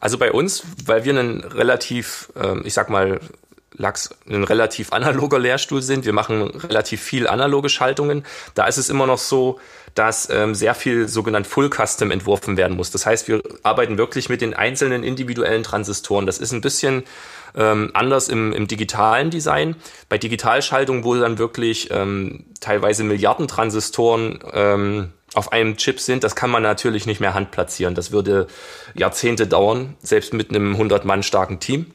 Also bei uns, weil wir einen relativ, ähm, ich sag mal, Lachs ein relativ analoger Lehrstuhl sind. Wir machen relativ viel analoge Schaltungen. Da ist es immer noch so, dass ähm, sehr viel sogenannt Full Custom entworfen werden muss. Das heißt, wir arbeiten wirklich mit den einzelnen individuellen Transistoren. Das ist ein bisschen ähm, anders im, im digitalen Design. Bei Digitalschaltungen, wo dann wirklich ähm, teilweise Milliarden Transistoren ähm, auf einem Chip sind, das kann man natürlich nicht mehr handplatzieren. Das würde Jahrzehnte dauern, selbst mit einem 100 Mann starken Team.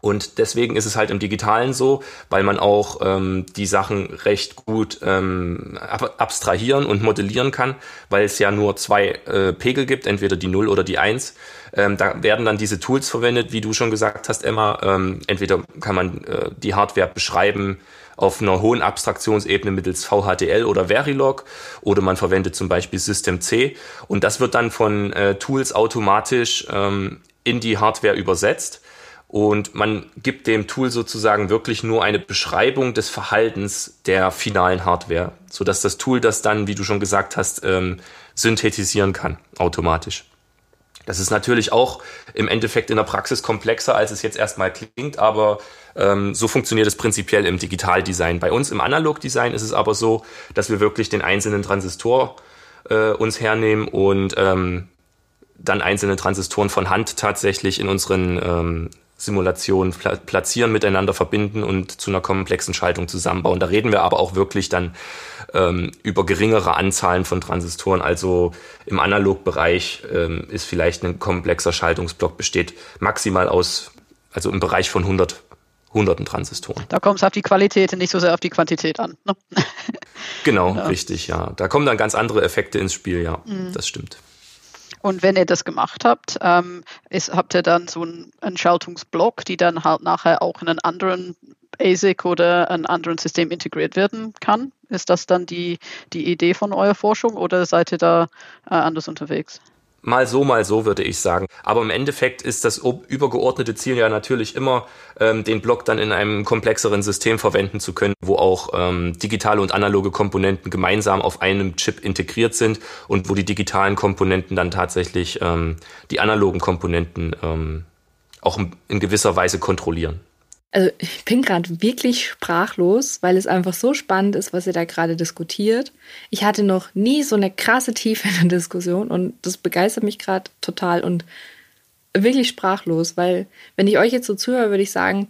Und deswegen ist es halt im Digitalen so, weil man auch ähm, die Sachen recht gut ähm, abstrahieren und modellieren kann, weil es ja nur zwei äh, Pegel gibt, entweder die 0 oder die 1. Ähm, da werden dann diese Tools verwendet, wie du schon gesagt hast, Emma. Ähm, entweder kann man äh, die Hardware beschreiben auf einer hohen Abstraktionsebene mittels VHDL oder Verilog oder man verwendet zum Beispiel System C und das wird dann von äh, Tools automatisch ähm, in die Hardware übersetzt und man gibt dem Tool sozusagen wirklich nur eine Beschreibung des Verhaltens der finalen Hardware, so dass das Tool das dann, wie du schon gesagt hast, ähm, synthetisieren kann, automatisch. Das ist natürlich auch im Endeffekt in der Praxis komplexer, als es jetzt erstmal klingt, aber ähm, so funktioniert es prinzipiell im Digitaldesign. Bei uns im Analogdesign ist es aber so, dass wir wirklich den einzelnen Transistor äh, uns hernehmen und ähm, dann einzelne Transistoren von Hand tatsächlich in unseren ähm, Simulation platzieren, miteinander verbinden und zu einer komplexen Schaltung zusammenbauen. Da reden wir aber auch wirklich dann ähm, über geringere Anzahlen von Transistoren. Also im Analogbereich ähm, ist vielleicht ein komplexer Schaltungsblock besteht maximal aus, also im Bereich von 100 hunderten Transistoren. Da kommt es auf die Qualität und nicht so sehr auf die Quantität an. Ne? genau, ja. richtig, ja. Da kommen dann ganz andere Effekte ins Spiel, ja. Mhm. Das stimmt. Und wenn ihr das gemacht habt, ähm, ist, habt ihr dann so einen, Schaltungsblock, die dann halt nachher auch in einen anderen ASIC oder ein anderen System integriert werden kann? Ist das dann die, die Idee von eurer Forschung oder seid ihr da äh, anders unterwegs? Mal so, mal so, würde ich sagen. Aber im Endeffekt ist das übergeordnete Ziel ja natürlich immer, ähm, den Block dann in einem komplexeren System verwenden zu können, wo auch ähm, digitale und analoge Komponenten gemeinsam auf einem Chip integriert sind und wo die digitalen Komponenten dann tatsächlich ähm, die analogen Komponenten ähm, auch in gewisser Weise kontrollieren. Also ich bin gerade wirklich sprachlos, weil es einfach so spannend ist, was ihr da gerade diskutiert. Ich hatte noch nie so eine krasse Tiefe in der Diskussion und das begeistert mich gerade total und wirklich sprachlos, weil wenn ich euch jetzt so zuhöre, würde ich sagen,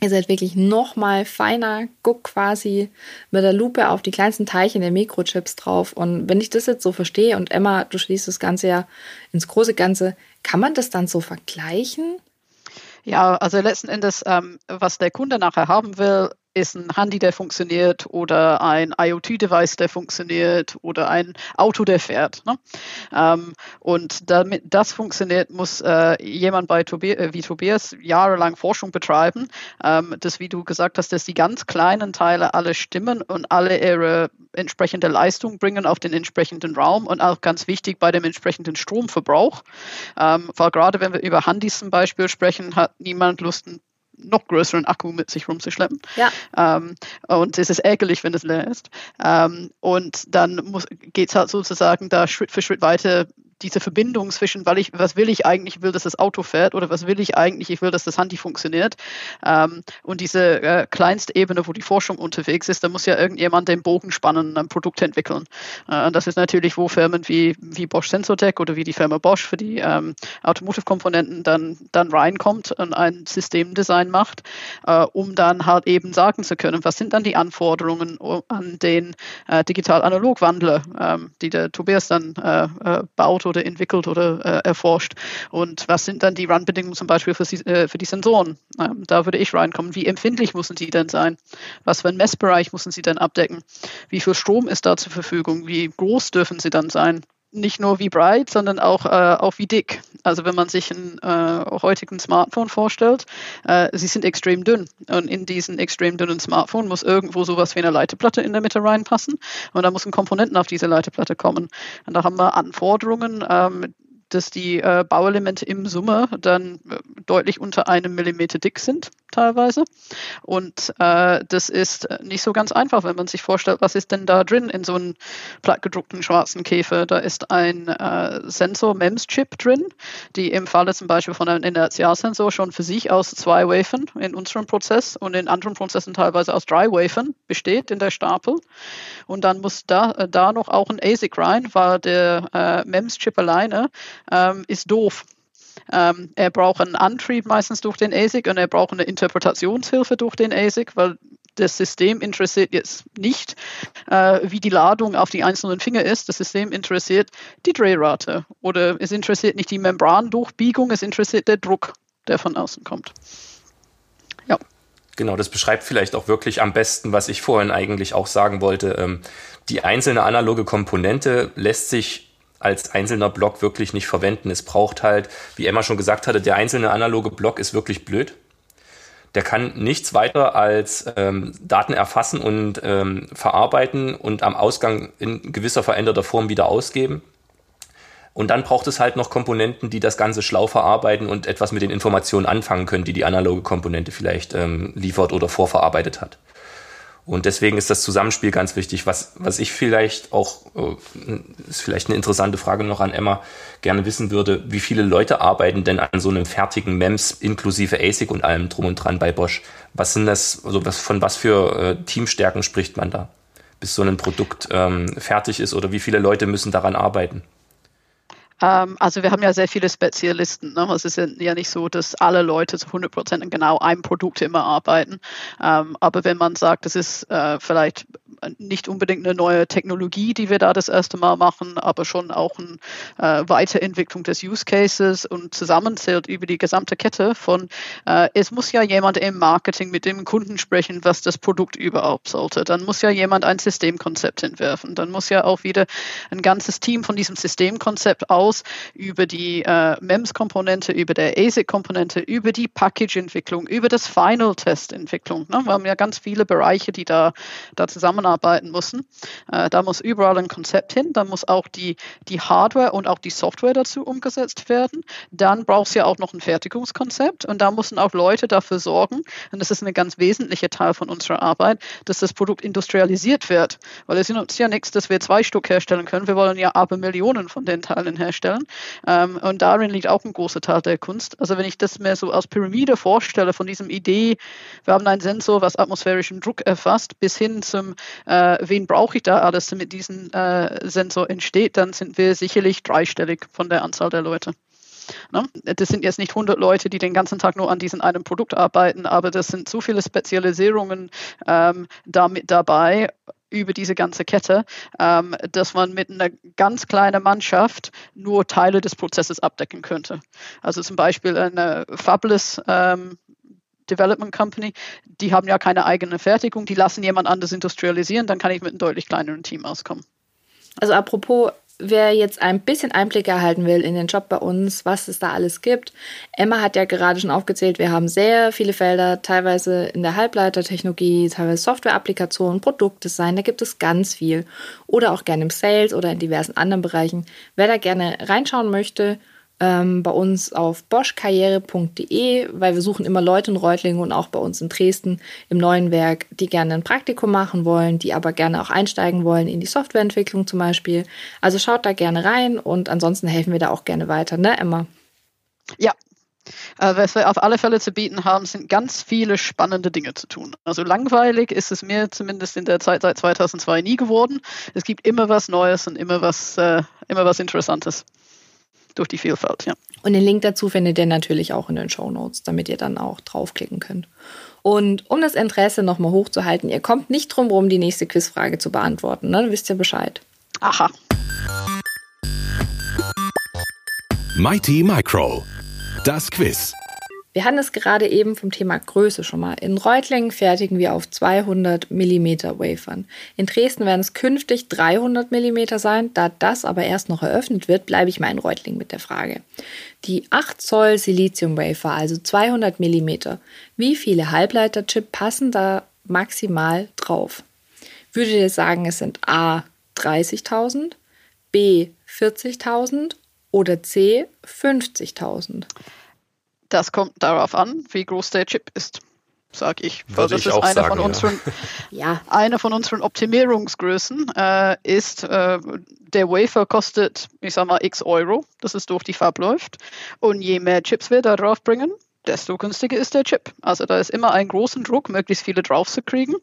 ihr seid wirklich noch mal feiner, guckt quasi mit der Lupe auf die kleinsten Teilchen der Mikrochips drauf und wenn ich das jetzt so verstehe und Emma, du schließt das Ganze ja ins große Ganze, kann man das dann so vergleichen? Ja, also letzten Endes, ähm, was der Kunde nachher haben will, ist ein Handy, der funktioniert oder ein IoT-Device, der funktioniert oder ein Auto, der fährt. Ne? Ähm, und damit das funktioniert, muss äh, jemand bei Tobi äh, wie Tobias jahrelang Forschung betreiben, ähm, dass, wie du gesagt hast, dass die ganz kleinen Teile alle stimmen und alle ihre entsprechende Leistung bringen auf den entsprechenden Raum und auch ganz wichtig bei dem entsprechenden Stromverbrauch. Ähm, weil gerade wenn wir über Handys zum Beispiel sprechen, hat niemand Lust, ein noch größeren Akku mit sich rumzuschleppen. Ja. Ähm, und es ist ärgerlich, wenn es leer ist. Ähm, und dann geht es halt sozusagen da Schritt für Schritt weiter diese Verbindung zwischen, weil ich, was will ich eigentlich, ich will, dass das Auto fährt oder was will ich eigentlich, ich will, dass das Handy funktioniert. Ähm, und diese äh, kleinste wo die Forschung unterwegs ist, da muss ja irgendjemand den Bogen spannen, ein Produkt entwickeln. Äh, und das ist natürlich, wo Firmen wie, wie Bosch Sensotech oder wie die Firma Bosch für die ähm, Automotive-Komponenten dann, dann reinkommt und ein Systemdesign macht, äh, um dann halt eben sagen zu können, was sind dann die Anforderungen an den äh, digital-analog-Wandler, ähm, die der Tobias dann äh, äh, baut oder entwickelt oder äh, erforscht. Und was sind dann die Run-Bedingungen zum Beispiel für, äh, für die Sensoren? Ähm, da würde ich reinkommen. Wie empfindlich müssen die denn sein? Was für einen Messbereich müssen sie denn abdecken? Wie viel Strom ist da zur Verfügung? Wie groß dürfen sie dann sein? Nicht nur wie breit, sondern auch, äh, auch wie dick. Also wenn man sich einen äh, heutigen Smartphone vorstellt, äh, sie sind extrem dünn. Und in diesen extrem dünnen Smartphone muss irgendwo sowas wie eine Leiteplatte in der Mitte reinpassen. Und da müssen Komponenten auf diese Leiteplatte kommen. Und da haben wir Anforderungen, ähm, dass die äh, Bauelemente im Summe dann äh, deutlich unter einem Millimeter dick sind, teilweise. Und äh, das ist nicht so ganz einfach, wenn man sich vorstellt, was ist denn da drin in so einem plattgedruckten schwarzen Käfer. Da ist ein äh, Sensor-MEMS-Chip drin, die im Falle zum Beispiel von einem Inertialsensor schon für sich aus zwei Wafern in unserem Prozess und in anderen Prozessen teilweise aus drei Wafern besteht in der Stapel. Und dann muss da, äh, da noch auch ein ASIC rein, weil der äh, MEMS-Chip alleine ähm, ist doof. Ähm, er braucht einen Antrieb meistens durch den ASIC und er braucht eine Interpretationshilfe durch den ASIC, weil das System interessiert jetzt nicht, äh, wie die Ladung auf die einzelnen Finger ist. Das System interessiert die Drehrate oder es interessiert nicht die Membrandurchbiegung, es interessiert der Druck, der von außen kommt. Ja. Genau, das beschreibt vielleicht auch wirklich am besten, was ich vorhin eigentlich auch sagen wollte. Ähm, die einzelne analoge Komponente lässt sich als einzelner Block wirklich nicht verwenden. Es braucht halt, wie Emma schon gesagt hatte, der einzelne analoge Block ist wirklich blöd. Der kann nichts weiter als ähm, Daten erfassen und ähm, verarbeiten und am Ausgang in gewisser veränderter Form wieder ausgeben. Und dann braucht es halt noch Komponenten, die das Ganze schlau verarbeiten und etwas mit den Informationen anfangen können, die die analoge Komponente vielleicht ähm, liefert oder vorverarbeitet hat. Und deswegen ist das Zusammenspiel ganz wichtig. Was, was ich vielleicht auch, äh, ist vielleicht eine interessante Frage noch an Emma, gerne wissen würde, wie viele Leute arbeiten denn an so einem fertigen MEMS inklusive ASIC und allem drum und dran bei Bosch? Was sind das, also was, von was für äh, Teamstärken spricht man da, bis so ein Produkt ähm, fertig ist oder wie viele Leute müssen daran arbeiten? Ähm, also wir haben ja sehr viele Spezialisten. Ne? Es ist ja nicht so, dass alle Leute zu 100 Prozent in genau einem Produkt immer arbeiten. Ähm, aber wenn man sagt, das ist äh, vielleicht nicht unbedingt eine neue Technologie, die wir da das erste Mal machen, aber schon auch eine äh, Weiterentwicklung des Use Cases und zusammenzählt über die gesamte Kette von, äh, es muss ja jemand im Marketing mit dem Kunden sprechen, was das Produkt überhaupt sollte. Dann muss ja jemand ein Systemkonzept entwerfen. Dann muss ja auch wieder ein ganzes Team von diesem Systemkonzept aus über die äh, MEMS-Komponente, über der ASIC-Komponente, über die Package-Entwicklung, über das Final-Test-Entwicklung. Ne? Wir haben ja ganz viele Bereiche, die da, da zusammenarbeiten müssen. Äh, da muss überall ein Konzept hin. Da muss auch die, die Hardware und auch die Software dazu umgesetzt werden. Dann braucht es ja auch noch ein Fertigungskonzept und da müssen auch Leute dafür sorgen, und das ist ein ganz wesentlicher Teil von unserer Arbeit, dass das Produkt industrialisiert wird. Weil es ist ja nichts, dass wir zwei Stück herstellen können. Wir wollen ja aber Millionen von den Teilen herstellen. Ähm, und darin liegt auch ein großer Teil der Kunst. Also wenn ich das mir so als Pyramide vorstelle von diesem Idee, wir haben einen Sensor, was atmosphärischen Druck erfasst, bis hin zum, äh, wen brauche ich da alles, damit diesen äh, Sensor entsteht, dann sind wir sicherlich dreistellig von der Anzahl der Leute. Ne? Das sind jetzt nicht 100 Leute, die den ganzen Tag nur an diesem einen Produkt arbeiten, aber das sind so viele Spezialisierungen ähm, damit dabei über diese ganze Kette, ähm, dass man mit einer ganz kleinen Mannschaft nur Teile des Prozesses abdecken könnte. Also zum Beispiel eine Fabless ähm, Development Company, die haben ja keine eigene Fertigung, die lassen jemand anders industrialisieren, dann kann ich mit einem deutlich kleineren Team auskommen. Also apropos wer jetzt ein bisschen Einblick erhalten will in den Job bei uns, was es da alles gibt. Emma hat ja gerade schon aufgezählt, wir haben sehr viele Felder, teilweise in der Halbleitertechnologie, teilweise Software-Applikationen, Produktdesign, da gibt es ganz viel. Oder auch gerne im Sales oder in diversen anderen Bereichen. Wer da gerne reinschauen möchte, ähm, bei uns auf boschkarriere.de, weil wir suchen immer Leute in Reutlingen und auch bei uns in Dresden im neuen Werk, die gerne ein Praktikum machen wollen, die aber gerne auch einsteigen wollen in die Softwareentwicklung zum Beispiel. Also schaut da gerne rein und ansonsten helfen wir da auch gerne weiter, ne Emma? Ja, äh, was wir auf alle Fälle zu bieten haben, sind ganz viele spannende Dinge zu tun. Also langweilig ist es mir zumindest in der Zeit seit 2002 nie geworden. Es gibt immer was Neues und immer was, äh, immer was Interessantes durch die Vielfalt, ja. Und den Link dazu findet ihr natürlich auch in den Show Notes, damit ihr dann auch draufklicken könnt. Und um das Interesse nochmal hochzuhalten, ihr kommt nicht drum rum, die nächste Quizfrage zu beantworten. Ne? Wisst ihr Bescheid. Aha. Mighty Micro. Das Quiz. Wir hatten es gerade eben vom Thema Größe schon mal. In Reutlingen fertigen wir auf 200 mm Wafern. In Dresden werden es künftig 300 mm sein. Da das aber erst noch eröffnet wird, bleibe ich mal in Reutlingen mit der Frage. Die 8 Zoll Silizium Wafer, also 200 mm. Wie viele Halbleiterchip passen da maximal drauf? Würdet ihr sagen, es sind A 30.000, B 40.000 oder C 50.000? Das kommt darauf an, wie groß der Chip ist, sage ich. Weil das ich ist eine, sagen, von unseren, ja. eine von unseren Optimierungsgrößen äh, ist, äh, der Wafer kostet, ich sag mal, x Euro, dass es durch die Fab läuft. Und je mehr Chips wir da drauf bringen, desto günstiger ist der Chip. Also da ist immer ein großen Druck, möglichst viele drauf zu kriegen.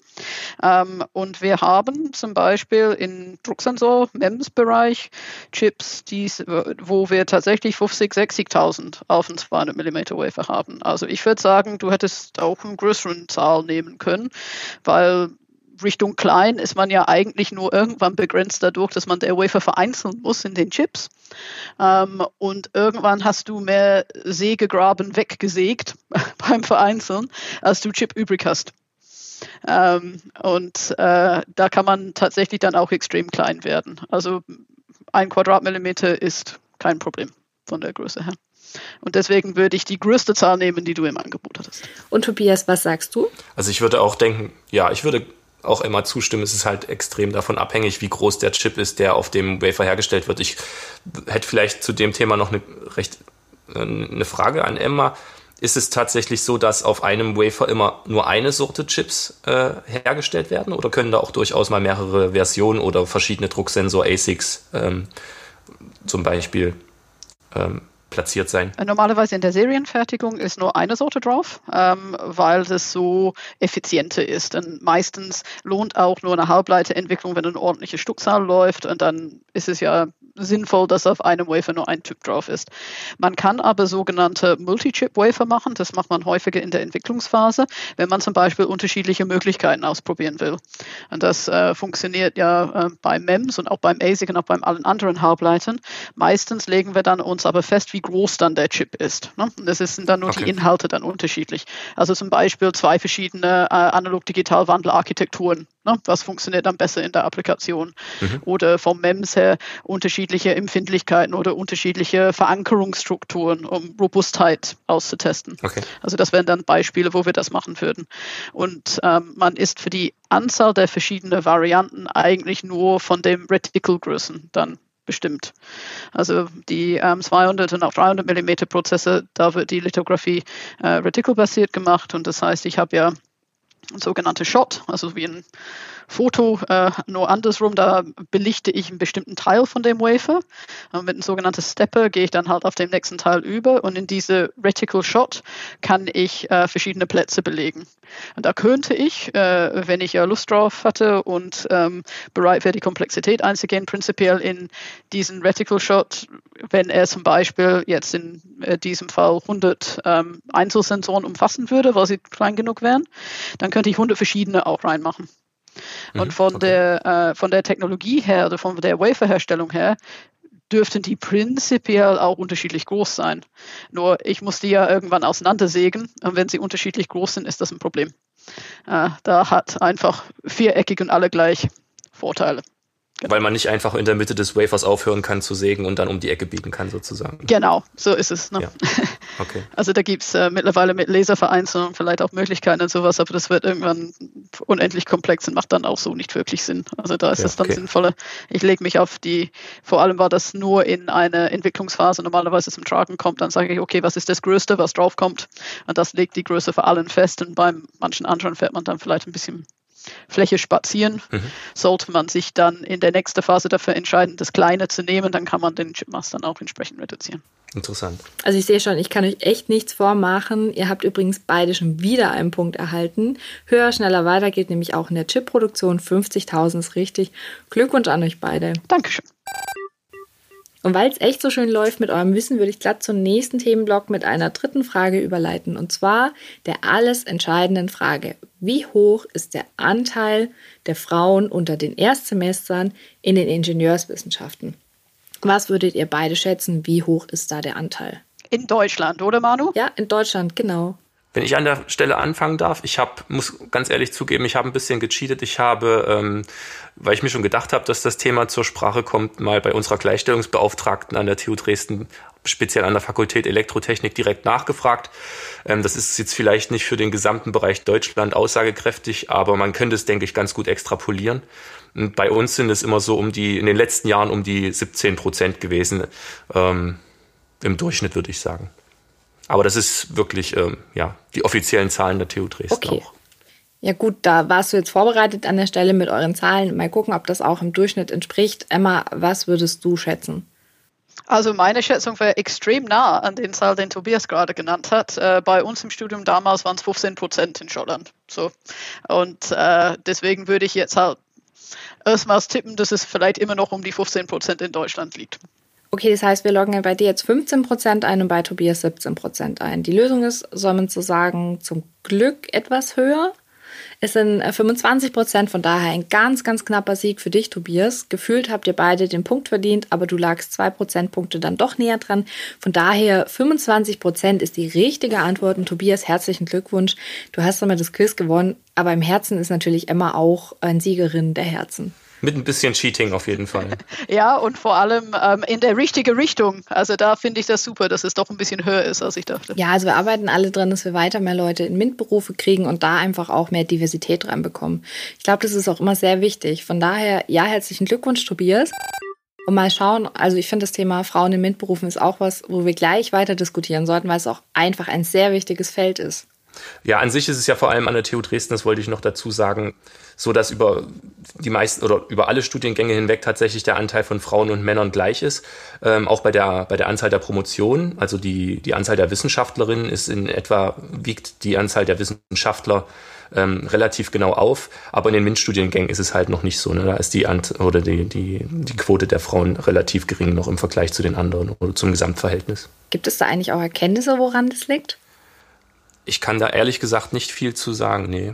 Ähm, und wir haben zum Beispiel im Drucksensor, MEMS-Bereich, Chips, die's, wo wir tatsächlich 50, 60.000 auf einen 200 mm Wafer haben. Also ich würde sagen, du hättest auch eine größere Zahl nehmen können, weil Richtung klein ist man ja eigentlich nur irgendwann begrenzt dadurch, dass man der Wafer vereinzeln muss in den Chips. Ähm, und irgendwann hast du mehr Sägegraben weggesägt beim Vereinzeln, als du Chip übrig hast. Ähm, und äh, da kann man tatsächlich dann auch extrem klein werden. Also ein Quadratmillimeter ist kein Problem von der Größe her. Und deswegen würde ich die größte Zahl nehmen, die du im Angebot hattest. Und Tobias, was sagst du? Also ich würde auch denken, ja, ich würde auch immer zustimmen, es ist halt extrem davon abhängig, wie groß der Chip ist, der auf dem Wafer hergestellt wird. Ich hätte vielleicht zu dem Thema noch eine recht äh, eine Frage an Emma. Ist es tatsächlich so, dass auf einem Wafer immer nur eine Sorte Chips äh, hergestellt werden oder können da auch durchaus mal mehrere Versionen oder verschiedene Drucksensor ASICs ähm, zum Beispiel ähm, platziert sein? Normalerweise in der Serienfertigung ist nur eine Sorte drauf, ähm, weil das so effizienter ist. Und meistens lohnt auch nur eine Halbleiterentwicklung, wenn eine ordentliche Stückzahl läuft. Und dann ist es ja sinnvoll, dass auf einem Wafer nur ein Chip drauf ist. Man kann aber sogenannte Multi-Chip-Wafer machen. Das macht man häufiger in der Entwicklungsphase, wenn man zum Beispiel unterschiedliche Möglichkeiten ausprobieren will. Und das äh, funktioniert ja äh, bei MEMS und auch beim ASIC und auch bei allen anderen Halbleitern. Meistens legen wir dann uns aber fest, wie groß dann der Chip ist. Ne? Und das sind dann nur okay. die Inhalte dann unterschiedlich. Also zum Beispiel zwei verschiedene äh, Analog-Digital-Wandelarchitekturen. Ne? Was funktioniert dann besser in der Applikation? Mhm. Oder vom MEMS her unterschiedliche Empfindlichkeiten oder unterschiedliche Verankerungsstrukturen, um Robustheit auszutesten. Okay. Also das wären dann Beispiele, wo wir das machen würden. Und ähm, man ist für die Anzahl der verschiedenen Varianten eigentlich nur von dem Reticle-Größen dann bestimmt. Also die ähm, 200 und auch 300 mm Prozesse, da wird die Lithografie äh, reticle-basiert gemacht und das heißt, ich habe ja ein sogenannter Shot, also wie ein Foto, äh, nur andersrum, da belichte ich einen bestimmten Teil von dem Wafer. Und mit einem sogenannten Stepper gehe ich dann halt auf den nächsten Teil über und in diese Reticle Shot kann ich äh, verschiedene Plätze belegen. Und da könnte ich, äh, wenn ich ja Lust drauf hatte und ähm, bereit wäre, die Komplexität einzugehen, prinzipiell in diesen Reticle Shot, wenn er zum Beispiel jetzt in äh, diesem Fall 100 ähm, Einzelsensoren umfassen würde, weil sie klein genug wären, dann könnte ich 100 verschiedene auch reinmachen. Und mhm, von, okay. der, äh, von der Technologie her oder von der Waferherstellung her dürften die prinzipiell auch unterschiedlich groß sein. Nur ich muss die ja irgendwann auseinandersägen und wenn sie unterschiedlich groß sind, ist das ein Problem. Äh, da hat einfach viereckig und alle gleich Vorteile. Genau. Weil man nicht einfach in der Mitte des Wafers aufhören kann zu sägen und dann um die Ecke biegen kann, sozusagen. Genau, so ist es. Ne? Ja. Okay. Also da gibt es äh, mittlerweile mit Laservereinzelung vielleicht auch Möglichkeiten und sowas, aber das wird irgendwann unendlich komplex und macht dann auch so nicht wirklich Sinn. Also da ist es ja, dann okay. sinnvoller. Ich lege mich auf die, vor allem war das nur in einer Entwicklungsphase normalerweise zum Tragen kommt, dann sage ich, okay, was ist das Größte, was draufkommt? Und das legt die Größe für allen fest und beim manchen anderen fährt man dann vielleicht ein bisschen Fläche spazieren. Mhm. Sollte man sich dann in der nächsten Phase dafür entscheiden, das Kleine zu nehmen, dann kann man den Chipmass dann auch entsprechend reduzieren. Interessant. Also ich sehe schon, ich kann euch echt nichts vormachen. Ihr habt übrigens beide schon wieder einen Punkt erhalten. Höher, schneller, weiter geht nämlich auch in der Chipproduktion. 50.000 ist richtig. Glückwunsch an euch beide. Dankeschön. Und weil es echt so schön läuft mit eurem Wissen, würde ich glatt zum nächsten Themenblock mit einer dritten Frage überleiten. Und zwar der alles entscheidenden Frage. Wie hoch ist der Anteil der Frauen unter den Erstsemestern in den Ingenieurswissenschaften? Was würdet ihr beide schätzen? Wie hoch ist da der Anteil? In Deutschland, oder Manu? Ja, in Deutschland, genau. Wenn ich an der Stelle anfangen darf, ich habe, muss ganz ehrlich zugeben, ich habe ein bisschen gecheatet. Ich habe, ähm, weil ich mir schon gedacht habe, dass das Thema zur Sprache kommt, mal bei unserer Gleichstellungsbeauftragten an der TU Dresden, speziell an der Fakultät Elektrotechnik, direkt nachgefragt. Ähm, das ist jetzt vielleicht nicht für den gesamten Bereich Deutschland aussagekräftig, aber man könnte es, denke ich, ganz gut extrapolieren. Und bei uns sind es immer so um die, in den letzten Jahren um die 17 Prozent gewesen, ähm, im Durchschnitt würde ich sagen. Aber das ist wirklich ähm, ja, die offiziellen Zahlen der TU Dresden okay. auch. Ja gut, da warst du jetzt vorbereitet an der Stelle mit euren Zahlen. Mal gucken, ob das auch im Durchschnitt entspricht. Emma, was würdest du schätzen? Also meine Schätzung wäre extrem nah an den Zahl, den Tobias gerade genannt hat. Äh, bei uns im Studium damals waren es 15 Prozent in Schottland. So. Und äh, deswegen würde ich jetzt halt erstmals tippen, dass es vielleicht immer noch um die 15 Prozent in Deutschland liegt. Okay, das heißt, wir loggen bei dir jetzt 15% ein und bei Tobias 17% ein. Die Lösung ist, soll man so sagen, zum Glück etwas höher. Es sind 25% äh, von daher ein ganz, ganz knapper Sieg für dich, Tobias. Gefühlt habt ihr beide den Punkt verdient, aber du lagst zwei Prozentpunkte dann doch näher dran. Von daher 25% ist die richtige Antwort. Und Tobias, herzlichen Glückwunsch. Du hast damit das Quiz gewonnen, aber im Herzen ist natürlich Emma auch ein Siegerin der Herzen. Mit ein bisschen Cheating auf jeden Fall. ja, und vor allem ähm, in der richtigen Richtung. Also da finde ich das super, dass es doch ein bisschen höher ist, als ich dachte. Ja, also wir arbeiten alle dran, dass wir weiter mehr Leute in MINT-Berufe kriegen und da einfach auch mehr Diversität reinbekommen. Ich glaube, das ist auch immer sehr wichtig. Von daher, ja, herzlichen Glückwunsch, Tobias. Und mal schauen, also ich finde das Thema Frauen in MINT-Berufen ist auch was, wo wir gleich weiter diskutieren sollten, weil es auch einfach ein sehr wichtiges Feld ist. Ja, an sich ist es ja vor allem an der TU Dresden, das wollte ich noch dazu sagen, so dass über die meisten oder über alle Studiengänge hinweg tatsächlich der Anteil von Frauen und Männern gleich ist. Ähm, auch bei der, bei der Anzahl der Promotionen, also die, die Anzahl der Wissenschaftlerinnen ist in etwa, wiegt die Anzahl der Wissenschaftler ähm, relativ genau auf. Aber in den MINT-Studiengängen ist es halt noch nicht so. Ne? Da ist die, Ant oder die, die, die Quote der Frauen relativ gering noch im Vergleich zu den anderen oder zum Gesamtverhältnis. Gibt es da eigentlich auch Erkenntnisse, woran das liegt? Ich kann da ehrlich gesagt nicht viel zu sagen, nee.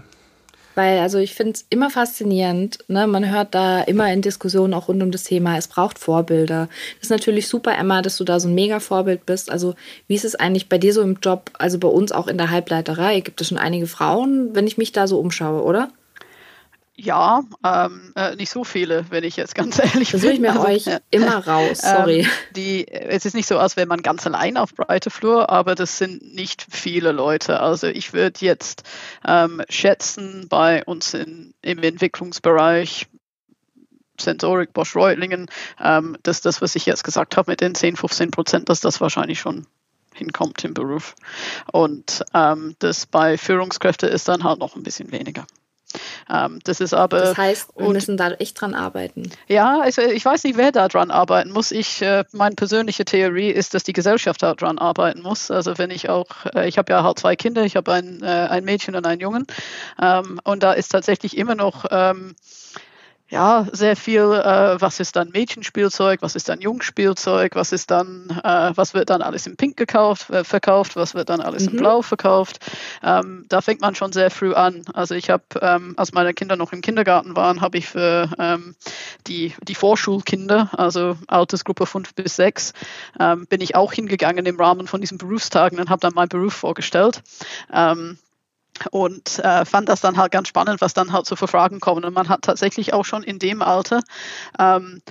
Weil, also ich finde es immer faszinierend, ne? man hört da immer in Diskussionen auch rund um das Thema, es braucht Vorbilder. Das ist natürlich super, Emma, dass du da so ein mega Vorbild bist. Also wie ist es eigentlich bei dir so im Job, also bei uns auch in der Halbleiterei? Gibt es schon einige Frauen, wenn ich mich da so umschaue, oder? Ja, ähm, äh, nicht so viele, wenn ich jetzt ganz ehrlich bin. Versuche ich mir also, euch ja. immer raus, sorry. Ähm, die, es ist nicht so, als wäre man ganz allein auf breite Flur, aber das sind nicht viele Leute. Also ich würde jetzt ähm, schätzen, bei uns in, im Entwicklungsbereich Sensorik Bosch Reutlingen, ähm, dass das, was ich jetzt gesagt habe mit den 10, 15 Prozent, dass das wahrscheinlich schon hinkommt im Beruf. Und ähm, das bei Führungskräften ist dann halt noch ein bisschen weniger. Ähm, das ist aber. Das heißt, wir müssen da echt dran arbeiten. Ja, also ich weiß nicht, wer da dran arbeiten muss. Ich, äh, meine persönliche Theorie ist, dass die Gesellschaft da dran arbeiten muss. Also wenn ich auch, äh, ich habe ja halt zwei Kinder, ich habe ein, äh, ein Mädchen und einen Jungen. Ähm, und da ist tatsächlich immer noch ähm, ja, sehr viel, äh, was ist dann Mädchenspielzeug, was ist dann Jungspielzeug, was ist dann, äh, was wird dann alles in Pink gekauft, äh, verkauft, was wird dann alles mhm. in Blau verkauft. Ähm, da fängt man schon sehr früh an. Also ich habe, ähm, als meine Kinder noch im Kindergarten waren, habe ich für ähm, die, die Vorschulkinder, also Altersgruppe 5 bis 6, ähm, bin ich auch hingegangen im Rahmen von diesen Berufstagen und habe dann meinen Beruf vorgestellt. Ähm, und äh, fand das dann halt ganz spannend, was dann halt so für Fragen kommen. Und man hat tatsächlich auch schon in dem Alter ähm,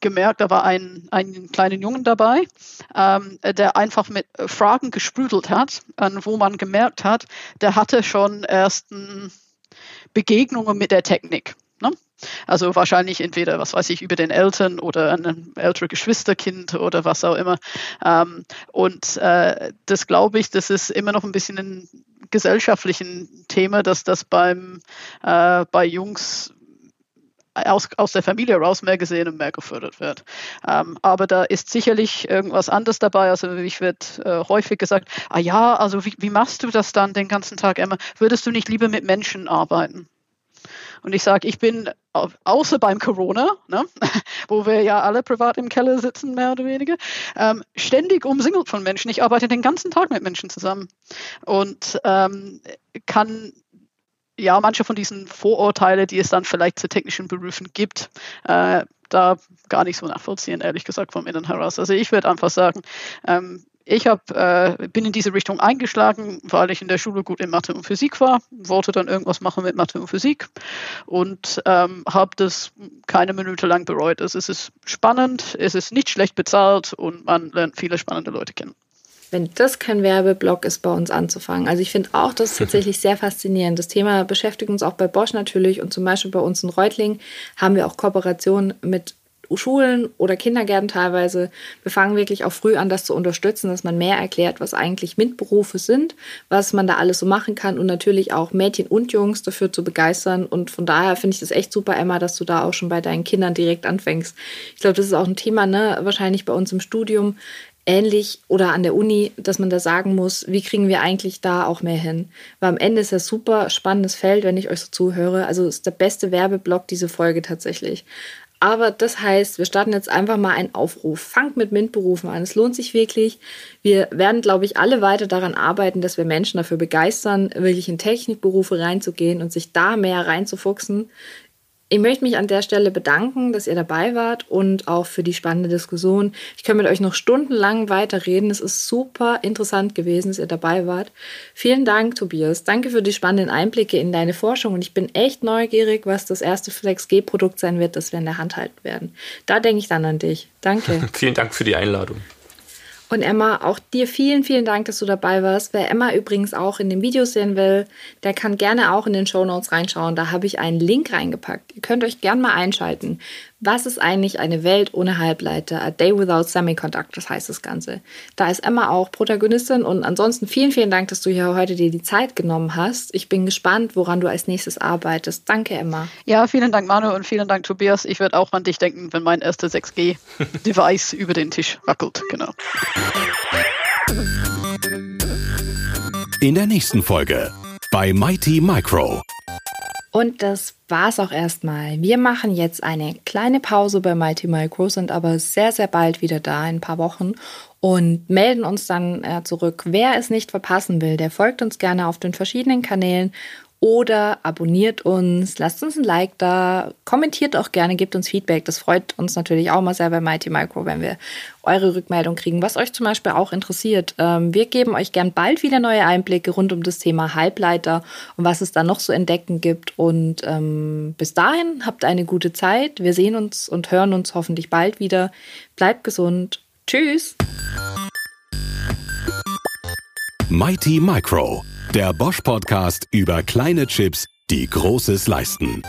gemerkt, da war ein, ein kleiner Jungen dabei, ähm, der einfach mit Fragen gesprüdelt hat, äh, wo man gemerkt hat, der hatte schon ersten Begegnungen mit der Technik. Ne? Also wahrscheinlich entweder, was weiß ich, über den Eltern oder ein älteres Geschwisterkind oder was auch immer. Ähm, und äh, das glaube ich, das ist immer noch ein bisschen ein gesellschaftlichen Thema, dass das beim, äh, bei Jungs aus, aus der Familie raus mehr gesehen und mehr gefördert wird. Ähm, aber da ist sicherlich irgendwas anderes dabei. Also ich werde äh, häufig gesagt, ah ja, also wie, wie machst du das dann den ganzen Tag, Emma? Würdest du nicht lieber mit Menschen arbeiten? Und ich sage, ich bin außer beim Corona, ne, wo wir ja alle privat im Keller sitzen, mehr oder weniger, ähm, ständig umsingelt von Menschen. Ich arbeite den ganzen Tag mit Menschen zusammen und ähm, kann ja manche von diesen Vorurteilen, die es dann vielleicht zu technischen Berufen gibt, äh, da gar nicht so nachvollziehen, ehrlich gesagt, vom Innen heraus. Also ich würde einfach sagen, ähm, ich hab, äh, bin in diese Richtung eingeschlagen, weil ich in der Schule gut in Mathe und Physik war, wollte dann irgendwas machen mit Mathe und Physik und ähm, habe das keine Minute lang bereut. Es ist spannend, es ist nicht schlecht bezahlt und man lernt viele spannende Leute kennen. Wenn das kein Werbeblock ist, bei uns anzufangen. Also ich finde auch das tatsächlich sehr faszinierend. Das Thema beschäftigt uns auch bei Bosch natürlich und zum Beispiel bei uns in Reutling haben wir auch Kooperationen mit Schulen oder Kindergärten teilweise. Wir fangen wirklich auch früh an, das zu unterstützen, dass man mehr erklärt, was eigentlich MINT-Berufe sind, was man da alles so machen kann und natürlich auch Mädchen und Jungs dafür zu begeistern. Und von daher finde ich das echt super, Emma, dass du da auch schon bei deinen Kindern direkt anfängst. Ich glaube, das ist auch ein Thema, ne, wahrscheinlich bei uns im Studium ähnlich oder an der Uni, dass man da sagen muss, wie kriegen wir eigentlich da auch mehr hin? Weil am Ende ist das super spannendes Feld, wenn ich euch so zuhöre. Also ist der beste Werbeblock diese Folge tatsächlich. Aber das heißt, wir starten jetzt einfach mal einen Aufruf. Fangt mit MINT-Berufen an. Es lohnt sich wirklich. Wir werden, glaube ich, alle weiter daran arbeiten, dass wir Menschen dafür begeistern, wirklich in Technikberufe reinzugehen und sich da mehr reinzufuchsen. Ich möchte mich an der Stelle bedanken, dass ihr dabei wart und auch für die spannende Diskussion. Ich kann mit euch noch stundenlang weiterreden. Es ist super interessant gewesen, dass ihr dabei wart. Vielen Dank, Tobias. Danke für die spannenden Einblicke in deine Forschung und ich bin echt neugierig, was das erste Flex G-Produkt sein wird, das wir in der Hand halten werden. Da denke ich dann an dich. Danke. Vielen Dank für die Einladung. Und Emma, auch dir vielen, vielen Dank, dass du dabei warst. Wer Emma übrigens auch in den Videos sehen will, der kann gerne auch in den Show Notes reinschauen. Da habe ich einen Link reingepackt. Ihr könnt euch gerne mal einschalten. Was ist eigentlich eine Welt ohne Halbleiter? A Day Without Semiconductors heißt das Ganze. Da ist Emma auch Protagonistin und ansonsten vielen, vielen Dank, dass du hier heute dir die Zeit genommen hast. Ich bin gespannt, woran du als nächstes arbeitest. Danke, Emma. Ja, vielen Dank, Manu, und vielen Dank, Tobias. Ich werde auch an dich denken, wenn mein erstes 6G-Device über den Tisch wackelt. Genau. In der nächsten Folge bei Mighty Micro. Und das war's auch erstmal. Wir machen jetzt eine kleine Pause bei Mighty Micro, sind aber sehr, sehr bald wieder da, in ein paar Wochen und melden uns dann äh, zurück. Wer es nicht verpassen will, der folgt uns gerne auf den verschiedenen Kanälen oder abonniert uns, lasst uns ein Like da, kommentiert auch gerne, gebt uns Feedback. Das freut uns natürlich auch mal sehr bei Mighty Micro, wenn wir eure Rückmeldung kriegen, was euch zum Beispiel auch interessiert. Ähm, wir geben euch gern bald wieder neue Einblicke rund um das Thema Halbleiter und was es da noch so entdecken gibt. Und ähm, bis dahin habt eine gute Zeit. Wir sehen uns und hören uns hoffentlich bald wieder. Bleibt gesund. Tschüss. Mighty Micro der Bosch Podcast über kleine Chips, die Großes leisten.